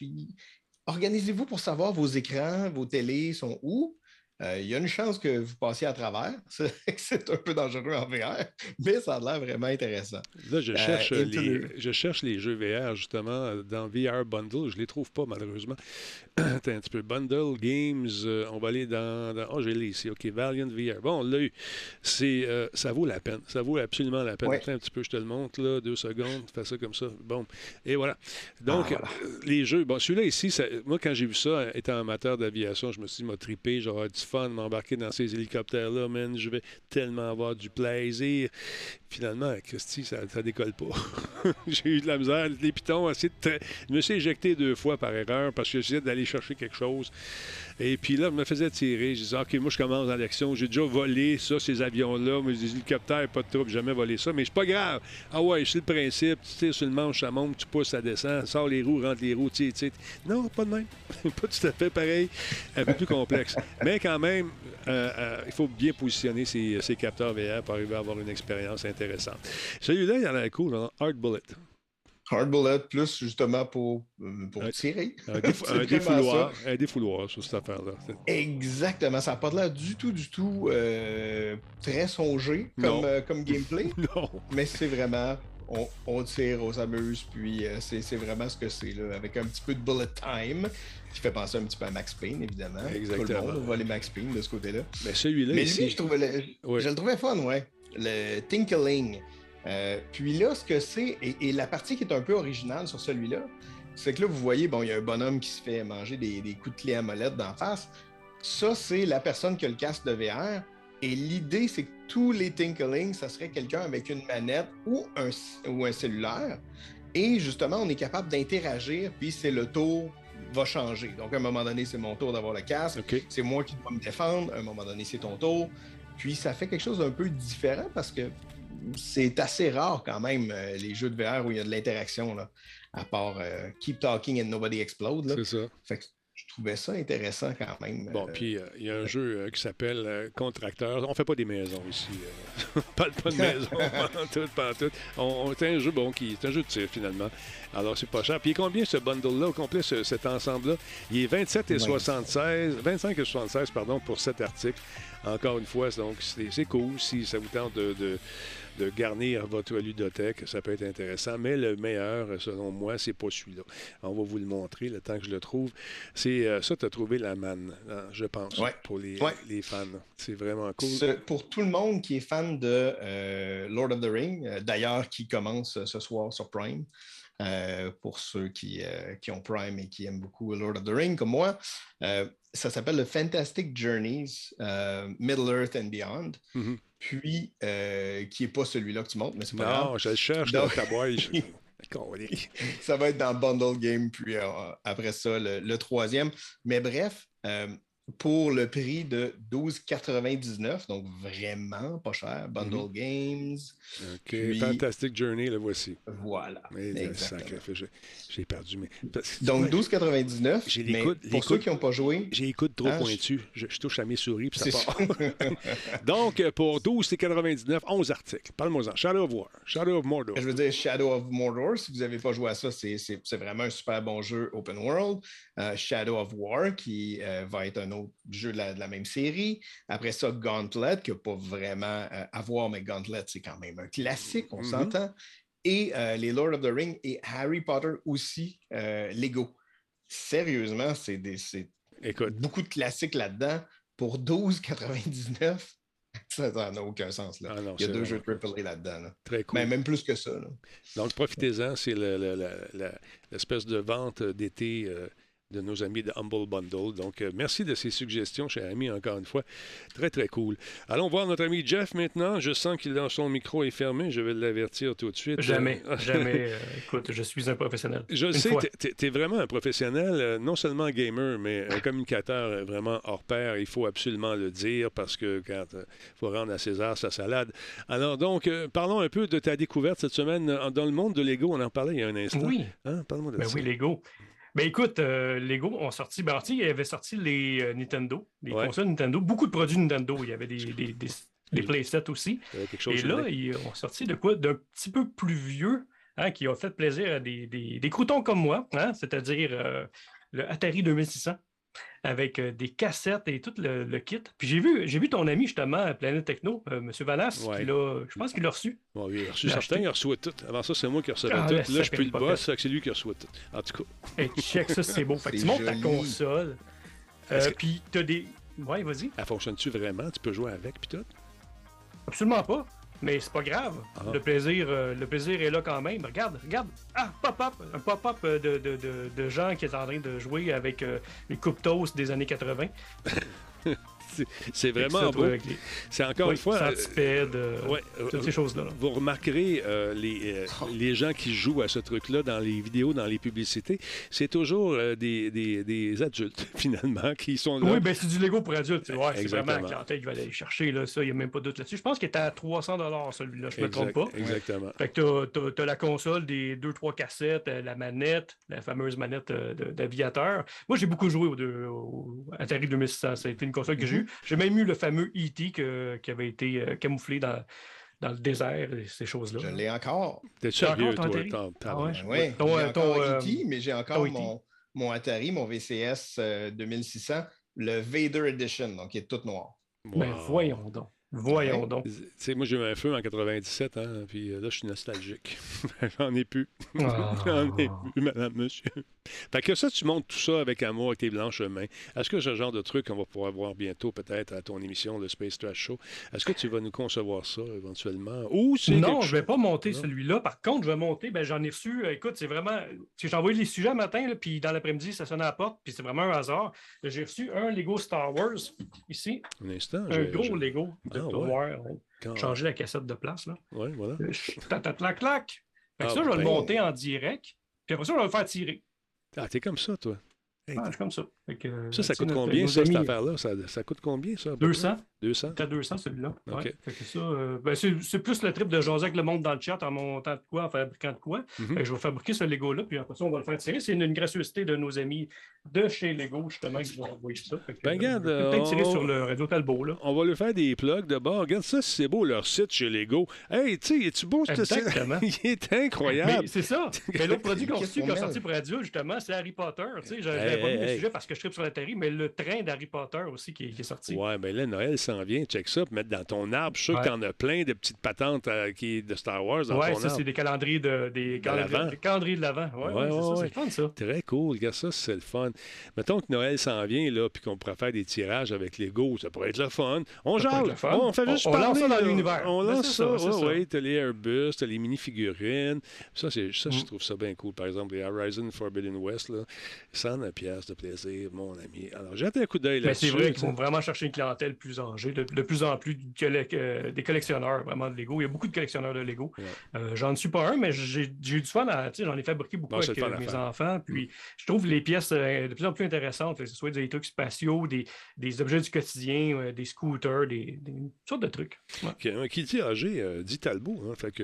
organisez-vous pour savoir vos écrans, vos télés sont où. Euh, il y a une chance que vous passiez à travers. *laughs* C'est un peu dangereux en VR, mais ça a l'air vraiment intéressant. Là, je euh, cherche, les, je cherche les jeux VR, justement, dans VR Bundle. Je ne les trouve pas, malheureusement. *coughs* Attends un petit peu. Bundle, Games, euh, on va aller dans... oh, j'ai les ici. OK, Valiant VR. Bon, on l'a eu. ça vaut la peine. Ça vaut absolument la peine. Attends un petit peu, je te le montre, là. Deux secondes. Fais ça comme ça. Bon. Et voilà. Donc, ah, les jeux... Bon, celui-là ici, moi, quand j'ai vu ça, étant amateur d'aviation, je me suis dit, m'a trippé, genre du fun de m'embarquer dans ces hélicoptères-là, man. Je vais tellement avoir du plaisir. Finalement, Christy, ça, ça décolle pas. *laughs* J'ai eu de la misère. Les pitons, assez je me suis éjecté deux fois par erreur parce que j'essayais d'aller chercher quelque chose. Et puis là, je me faisais tirer. Je disais, OK, moi, je commence dans l'action. J'ai déjà volé ça, ces avions-là. Mais des hélicoptères, pas de trouble, jamais volé ça. Mais c'est pas grave. Ah ouais, c'est le principe. Tu tires sur le manche, ça monte, tu pousses, ça descend. Sors les roues, rentre les roues, tu. Non, pas de même. *laughs* pas tout à fait pareil. Un peu plus complexe. Mais quand même, euh, euh, il faut bien positionner ces, capteurs VR pour arriver à avoir une expérience intéressante. Celui-là, il en a cool, hein? Hard Bullet. Hard bullet plus justement pour, euh, pour tirer. Un, *laughs* défouloir, un défouloir sur cette affaire-là. Exactement. Ça n'a pas l'air du tout, du tout euh, très songé comme, euh, comme gameplay. *laughs* non. Mais c'est vraiment. On, tire, on s'amuse, puis c'est vraiment ce que c'est, là, avec un petit peu de bullet time, qui fait penser un petit peu à Max Payne, évidemment. Exactement. Tout le monde va les Max Payne de ce côté-là. Mais celui-là. Mais lui, je, trouvais le... je le trouvais fun, ouais. Le Tinkling. Euh, puis là, ce que c'est, et, la partie qui est un peu originale sur celui-là, c'est que là, vous voyez, bon, il y a un bonhomme qui se fait manger des, coups de clé à molette d'en face. Ça, c'est la personne qui a le casque de VR. Et l'idée, c'est que tous les Tinklings, ça serait quelqu'un avec une manette ou un, ou un cellulaire. Et justement, on est capable d'interagir, puis c'est le tour va changer. Donc, à un moment donné, c'est mon tour d'avoir le casque. C'est moi qui dois me défendre. À un moment donné, c'est ton tour. Puis, ça fait quelque chose d'un peu différent parce que c'est assez rare quand même, euh, les jeux de VR où il y a de l'interaction, à part euh, Keep Talking and Nobody Explode. C'est ça. Fait que je trouvais ça intéressant quand même. Bon, euh, puis il y a un jeu qui s'appelle Contracteur. On fait pas des maisons ici. *laughs* on parle pas de maison, *laughs* pas tout, pas tout. On, c'est un jeu bon qui est un jeu de tir finalement. Alors c'est pas cher. Puis combien ce bundle-là, au complet, cet ensemble-là? Il est 27 et 76, 25 et 76, pardon, pour cet article. Encore une fois, donc c'est cool si ça vous tente de de garnir votre ludothèque. Ça peut être intéressant. Mais le meilleur, selon moi, c'est pas celui-là. On va vous le montrer le temps que je le trouve. C'est euh, ça, tu as trouvé la manne, hein, je pense, pour les, les fans. C'est vraiment cool. pour tout le monde qui est fan de euh, Lord of the Ring, euh, d'ailleurs, qui commence ce soir sur Prime. Pour ceux qui, qui, ont Prime et qui aiment beaucoup Lord of the Ring, comme moi. ça s'appelle le Fantastic Journeys, Middle Earth and Beyond. Mm-hmm puis euh, qui n'est pas celui-là que tu montres, mais c'est pas non, je le cherche dans ta boîte. *laughs* ça va être dans Bundle Game, puis euh, après ça, le, le troisième. Mais bref, euh, pour le prix de 12,99, donc vraiment pas cher. Bundle Mhm. Games. OK. Puis- Fantastic Journey, le voici. Voilà. Sacré, j'ai- perdu. Mais... parce que- Donc Ouais, 12,99. J'ai mais l'écoute- pour ceux qui n'ont pas joué, J'ai écoute trop Ah, je- pointu. Je, je touche à mes souris, puis ça part. *laughs* Donc, euh, pour 12,99, 11 articles. Parle-moi-en. Shadow of War, Shadow of Mordor. Je veux dire, Shadow of Mordor, si vous n'avez pas joué à ça, c'est vraiment un super bon jeu open world. Euh, Shadow of War, qui euh, va être un autre jeu de la, de la même série. Après ça, Gauntlet, qui n'a pas vraiment euh, à voir, mais Gauntlet, c'est quand même un classique, on Mhm. s'entend. Et euh, les Lord of the Rings et Harry Potter aussi, euh, Lego. Sérieusement, c'est beaucoup de classiques là-dedans. Pour 12,99, *laughs* ça n'a aucun sens. Là. Ah non, Il y a deux jeux AAA là-dedans. là. très cool. Mais même plus que ça. là. Donc, profitez-en. C'est l'espèce de vente d'été euh, de nos amis de Humble Bundle. Donc, euh, merci de ces suggestions, cher ami, encore une fois. Très, très cool. Allons voir notre ami Jeff maintenant. Je sens qu'il a son micro est fermé. Je vais l'avertir tout de suite. Jamais, Euh, *laughs* jamais. euh, écoute, je suis un professionnel. Je Une sais, tu es, vraiment un professionnel, euh, non seulement gamer, mais un communicateur vraiment hors pair. Il faut absolument le dire parce que quand il faut rendre à César sa salade. Alors donc, parlons un peu de ta découverte cette semaine dans le monde de Lego. On en parlait il y a un instant. Oui, Hein? Parle-moi de ben ça. oui, Lego. Ben écoute, euh, Lego ont sorti, ben ils avaient sorti les euh, Nintendo, les Ouais. consoles Nintendo, beaucoup de produits Nintendo. Il y avait des, des, des, des playsets aussi. Il avait chose Et là, ils ont sorti de quoi? D'un petit peu plus vieux, hein, qui a fait plaisir à des, des, des croutons comme moi, hein, c'est-à-dire euh, le Atari 2600, avec euh, des cassettes et tout le, le kit. Puis j'ai vu, j'ai vu ton ami justement à Planète Techno, euh, M. Vanas, Ouais. qui l'a- je pense qu'il l'a reçu. Bon, il a reçu certains, il a reçu tout. Avant ça, c'est moi qui recevais Ah, tout. la Là, je suis le boss, c'est lui qui reçoit tout. En tout cas, Et check ça, c'est beau. Fait que tu montes ta console, euh, que- puis tu as des. Ouais, vas-y. elle fonctionne-tu vraiment? Tu peux jouer avec, puis tout? Absolument pas. Mais c'est pas grave. Ah. Le, plaisir, euh, le plaisir est là quand même. Regarde, regarde. Ah, pop-up. Un pop-up euh, de, de, de, de gens qui sont en train de jouer avec euh, les coupes toast des années 80. *laughs* C'est- vraiment beau. C'est encore oui, une fois... euh, centipèdes, euh, ouais, euh, toutes ces choses-là. là. Vous remarquerez euh, les, euh, les gens qui jouent à ce truc-là dans les vidéos, dans les publicités, c'est toujours euh, des, des- des adultes, *laughs* finalement, qui sont là. Oui, ben c'est du Lego pour adultes. Ouais, c'est Exactement. vraiment la clientèle qui va aller chercher. Là, ça, il n'y a même pas de doute là-dessus. Je pense qu'il était à 300 celui-là, je ne me trompe pas. Exactement. Fait que t'as- t'as t'as la console, des 2-3 cassettes, euh, la manette, la fameuse manette euh, d'aviateur. Moi, j'ai beaucoup joué au, deux- au Atari 2600. Ça a été une console que j'ai eue. J'ai même eu le fameux E.T. que- qui avait été euh, camouflé dans, dans le désert et ces choses-là. Je l'ai encore. T'es sérieux, encore ton toi? Ah ouais? Oui, Ton, j'ai euh, ton, encore euh, E.T., mais j'ai encore ton E.T. mon, mon Atari, mon VCS euh, 2600, le Vader Edition, donc il est tout noir. Ben, Wow. voyons donc. Voyons Ouais. donc. Moi, j'ai eu un feu en 97, hein, puis euh, là, je suis nostalgique. *laughs* J'en ai plus. *laughs* J'en ai Ah. plus, madame, monsieur. Fait que ça, tu montes tout ça avec amour, avec tes blanches mains. Est-ce que ce genre de truc qu'on va pouvoir voir bientôt, peut-être, à ton émission, le Space Trash Show, est-ce que tu vas nous concevoir ça éventuellement? Ou Non, je vais pas monter celui-là. Par contre, je vais monter, ben, j'en ai reçu. euh, Écoute, c'est vraiment. J'ai envoyé les sujets matin, là, puis dans l'après-midi, ça sonnait à la porte, puis c'est vraiment un hasard. J'ai reçu un Lego Star Wars, ici. Un instant. Un gros Lego de Ah, ouais. Changer la cassette de place, là. Ouais, voilà. Euh, clac, clac. Fait que Ah, ça, je vais ben. le monter en direct. Puis après ça, je vais le faire tirer. Ah, t'es comme ça, toi. Ah, je suis comme ça. Que, ça, ça coûte notre- combien, ça, cette affaire-là? Ça, ça coûte combien, ça? à peu près? 200. 200? T'as 200 celui-là. OK. Ouais. Fait que ça, euh, ben, c'est, c'est plus le trip de jaser avec le monde dans le chat en montant de quoi, en fabriquant de quoi. Fait que je vais fabriquer ce Lego-là, puis après ça, on va le faire tirer. C'est une, une gracieuseté de nos amis de chez Lego, justement, qui vont envoyer ça. Que, Ben, euh, regarde, peut-être tirer on- sur le Radio Talbot, là. On va lui faire des plugs d'abord. Regarde ça, si c'est beau leur site chez Lego. Hey, tu sais, es-tu beau ce site? Exactement. *laughs* Il est incroyable. C'est ça. Mais l'autre produit qu'on qui a sorti pour adultes, justement, c'est Harry Potter. Tu sais, j'avais Hey, pas mis hey, le sujet parce que je tripe sur la théorie, mais le train d'Harry Potter aussi qui est, qui est sorti. Ouais, ben là, Noël s'en vient. Check ça, puis mettre dans ton arbre. Je suis sûr que Ouais. t'en as plein de petites patentes euh, qui, de Star Wars dans Ouais, ton ça, arbre. c'est des calendriers de, des calendriers, l'Avent. des calendriers de l'avant. Ouais, Ouais, ouais, c'est ça, c'est le fun, ça. Très cool. Regarde ça, c'est le fun. Mettons que Noël s'en vient, là, puis qu'on pourrait faire des tirages avec Lego. Ça pourrait être le fun. On jase. On fait On- juste on parler. lance ça dans l'univers. On Ben, lance ça. ça, ouais. T'as les Airbus, t'as les mini-figurines. Ça, c'est, ça je Mm. trouve ça bien cool. Par exemple, les Horizon Forbidden West, là, 109 pièces de plaisir. Plaisir, mon ami. Alors, jette un coup d'œil Mais là-dessus. c'est vrai qu'ils vont vraiment chercher une clientèle plus âgée, de, de plus en plus euh, des collectionneurs vraiment de Lego. Il y a beaucoup de collectionneurs de Lego. Ouais. Euh, j'en suis pas un, mais j'ai eu du fun. J'en ai fabriqué beaucoup avec euh, mes enfants. Puis je trouve les pièces de plus en plus intéressantes, que ce soit des trucs spatiaux, des, des objets du quotidien, des scooters, des, des- toutes sortes de trucs. Ouais. Qui, qui dit âgé, dit Talbot. Hein, fait que.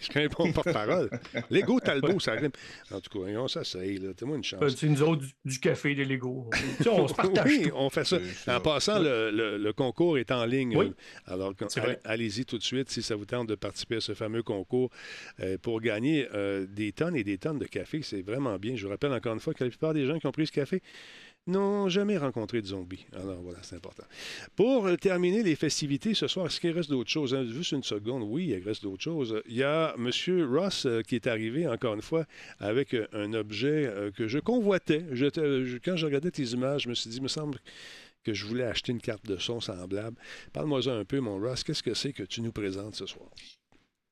Je connais pas mon porte-parole. Lego Talbot, ça rime. En tout cas, on s'essaye, là. T'es-moi une chance. Tu sais, nous autres, du, du café, des Lego. Tu sais, on se partage oui, tout. on fait ça. C'est En passant, le, le- le concours est en ligne. Oui. Alors, C'est allez-y tout de suite si ça vous tente de participer à ce fameux concours euh, pour gagner euh, des tonnes et des tonnes de café. C'est vraiment bien. Je vous rappelle encore une fois que la plupart des gens qui ont pris ce café n'ont jamais rencontré de zombies. Alors voilà, c'est important. Pour euh, terminer les festivités ce soir, est-ce qu'il reste d'autres choses? hein? Juste une seconde, oui, il reste d'autres choses. Il y a M. Ross euh, qui est arrivé, encore une fois, avec euh, un objet que je convoitais. Quand je regardais tes images, je me suis dit, il me semble que je voulais acheter une carte de son semblable. Parle-moi un peu, mon Ross. Qu'est-ce que c'est que tu nous présentes ce soir?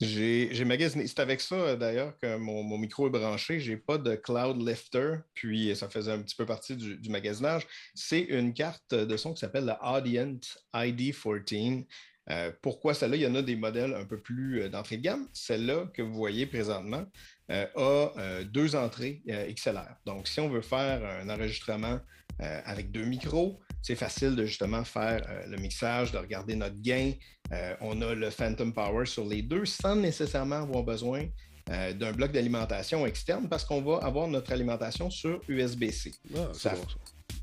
J'ai j'ai magasiné. C'est avec ça, euh, d'ailleurs, que mon, micro est branché. Je n'ai pas de Cloud Lifter, puis ça faisait un petit peu partie du, magasinage. C'est une carte de son qui s'appelle la Audient ID14. Euh, pourquoi celle-là? Il y en a des modèles un peu plus euh, d'entrée de gamme. Celle-là que vous voyez présentement a deux entrées XLR. Donc, si on veut faire un enregistrement avec deux micros, c'est facile de justement faire euh, le mixage, de regarder notre gain. Euh, on a le Phantom Power sur les deux sans nécessairement avoir besoin euh, d'un bloc d'alimentation externe parce qu'on va avoir notre alimentation sur USB-C. Ah, Ça- bon, ça.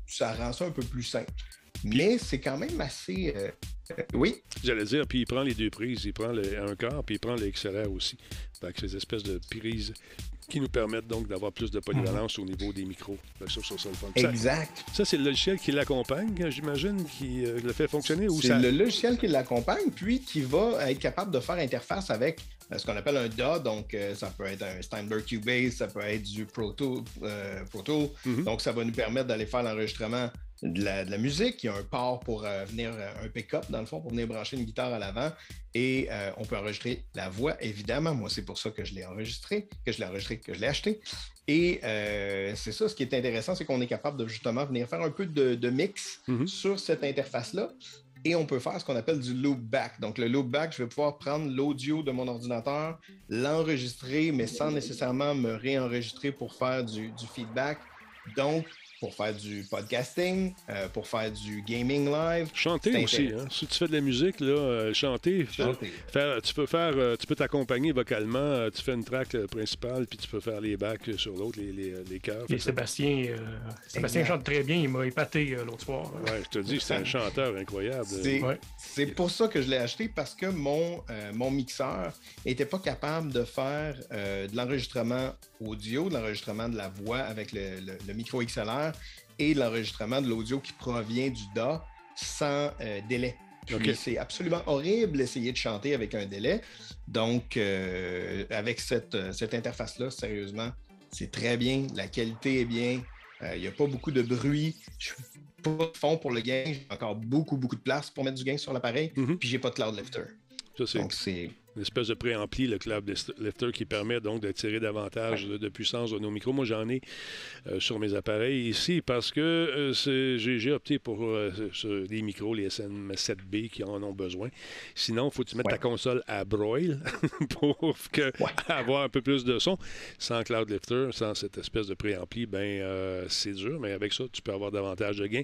Ça rend ça un peu plus simple. Mais c'est quand même assez. oui, J'allais dire, puis il prend les deux prises. Il prend le, un quart, puis il prend le XLR aussi. Fait que ces espèces de prises qui nous permettent donc d'avoir plus de polyvalence au niveau des micros. Que ça, ça. Ça, exact. ça, c'est le logiciel qui l'accompagne, j'imagine, qui euh, le fait fonctionner ou C'est le logiciel qui l'accompagne, puis qui va être capable de faire interface avec euh, ce qu'on appelle un DA. Donc, euh, ça peut être un Steinberg Cubase, ça peut être du Pro Tool. euh, Pro Tool. Mhm. Donc, ça va nous permettre d'aller faire l'enregistrement de la, de la musique. Il y a un port pour euh, venir, euh, un pick-up dans le fond, pour venir brancher une guitare à l'avant. Et euh, on peut enregistrer la voix, évidemment. Moi, c'est pour ça que je l'ai enregistré, que je l'ai enregistré, que je l'ai acheté. Et euh, c'est ça, ce qui est intéressant, c'est qu'on est capable de justement venir faire un peu de, de mix Mhm. sur cette interface-là. Et on peut faire ce qu'on appelle du loop back. Donc, le loop back, je vais pouvoir prendre l'audio de mon ordinateur, l'enregistrer, mais sans nécessairement me réenregistrer pour faire du, du feedback. Donc, pour faire du podcasting, euh, pour faire du gaming live. Chanter aussi. Hein? Si tu fais de la musique, là, euh, chanter, faire- Chanter. faire- tu peux faire, euh, tu peux t'accompagner vocalement. euh, tu fais une track euh, principale, puis tu peux faire les backs sur l'autre, les, les, les chœurs. Et Sébastien, euh, Sébastien chante très bien. Il m'a épaté euh, l'autre soir. Ouais, je te dis, c'est un *laughs* chanteur incroyable. C'est Ouais. pour ça que je l'ai acheté parce que mon, euh, mon mixeur n'était pas capable de faire euh, de l'enregistrement audio, de l'enregistrement de la voix avec le, le- le micro XLR et de l'enregistrement de l'audio qui provient du DA sans euh, délai. C'est absolument horrible d'essayer de chanter avec un délai. Donc, euh, avec cette, euh, cette interface-là, sérieusement, c'est très bien. La qualité est bien. Euh, Il n'y a pas beaucoup de bruit. Je suis pas de fond pour le gain. J'ai encore beaucoup, beaucoup de place pour mettre du gain sur l'appareil. Mhm. Puis j'ai pas de cloud lifter. Donc, c'est. Une espèce de préampli, le Club Lifter, qui permet donc de tirer davantage de, de puissance de nos micros. Moi, j'en ai euh, sur mes appareils ici parce que euh, j'ai opté pour euh, les micros, les SM7B qui en ont besoin. Sinon, il faut que tu mettes Ouais. ta console à broil *laughs* pour que, Ouais. avoir un peu plus de son. Sans Cloud Lifter, sans cette espèce de préampli, ben euh, c'est dur, mais avec ça, tu peux avoir davantage de gain.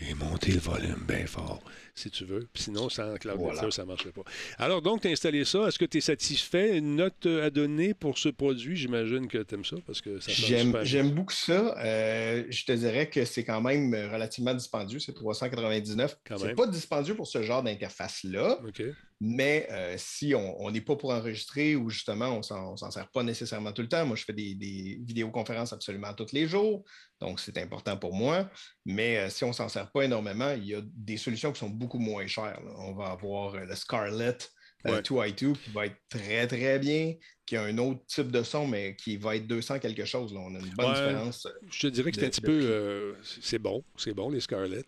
Et monter le volume bien fort, si tu veux. Sinon, sans Cloud Voilà. Ça ne marcherait pas. Alors, donc, tu as installé ça. Est-ce que tu es satisfait? Une note euh, à donner pour ce produit? J'imagine que tu aimes ça parce que ça J'aime super bien. j'aime beaucoup ça. Euh, je te dirais que c'est quand même relativement dispendieux. C'est 399. Quand C'est pas dispendieux pour ce genre d'interface-là. OK. Mais euh, si on n'est pas pour enregistrer ou justement on on s'en sert pas nécessairement tout le temps, moi je fais des, des vidéoconférences absolument tous les jours, donc c'est important pour moi. Mais euh, si on s'en sert pas énormément, il y a des solutions qui sont beaucoup moins chères. là. On va avoir euh, le Scarlett euh, Ouais. 2i2 qui va être très très bien, qui a un autre type de son, mais qui va être 200 quelque chose. là. On a une bonne Ouais. différence. Je te dirais que c'est un petit peu. c'est bon, c'est bon, les Scarlett.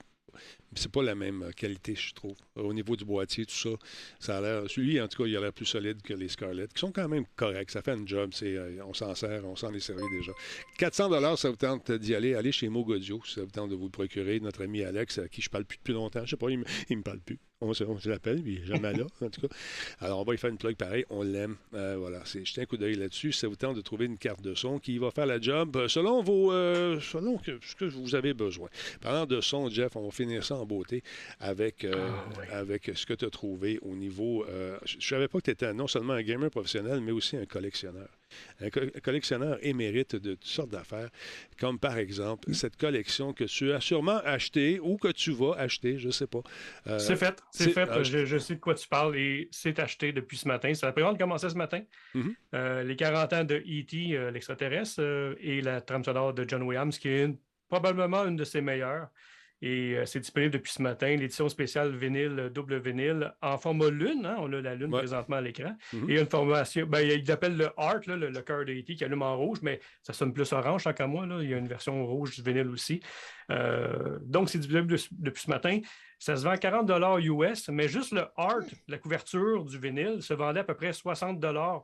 C'est pas la même qualité, je trouve. Au niveau du boîtier, tout ça, ça a l'air. Celui, en tout cas, il a l'air plus solide que les Scarlett, qui sont quand même corrects. Ça fait un job. C'est, euh, on s'en sert, on s'en est servi déjà. 400 ça vous tente d'y aller. Allez chez Mogodio, ça vous tente de vous le procurer. Notre ami Alex, à qui je parle plus depuis longtemps, je sais pas, il me, me parle plus. On se, l'appelle, mais il n'est jamais là, en tout cas. Alors, on va y faire une plug pareil. On l'aime. Euh, voilà, c'est jeter un coup d'œil là-dessus. Ça vous tente de trouver une carte de son qui va faire la job euh, selon vos, selon ce que vous avez besoin. Parlant de son, Jeff, on va finir ça en beauté avec, ah, avec ce que tu as trouvé au niveau. je ne savais pas que tu étais non seulement un gamer professionnel, mais aussi un collectionneur. Un, collectionneur émérite de toutes sortes d'affaires, comme par exemple cette collection que tu as sûrement achetée ou que tu vas acheter, je ne sais pas. Euh, c'est fait, c'est fait. Je, sais de quoi tu parles et c'est acheté depuis ce matin. Ça a prévente commencé ce matin. Mm-hmm. Euh, les 40 ans de E.T., euh, l'extraterrestre, et la trame sonore de John Williams, qui est probablement une de ses meilleures. Et euh, c'est disponible depuis ce matin, l'édition spéciale vinyle, euh, double vinyle, en format lune. Hein, on a la lune présentement à l'écran. Mm-hmm. Et une formation, ben, il l'appelle le Art, le, le cœur de E.T. qui allume en rouge, mais ça sonne plus orange, tant qu'à moi. Là. Il y a une version rouge du vinyle aussi. Euh, donc, c'est disponible depuis ce matin. Ça se vend 40 US, mais juste le art, la couverture du vinyle, se vendait à peu près 60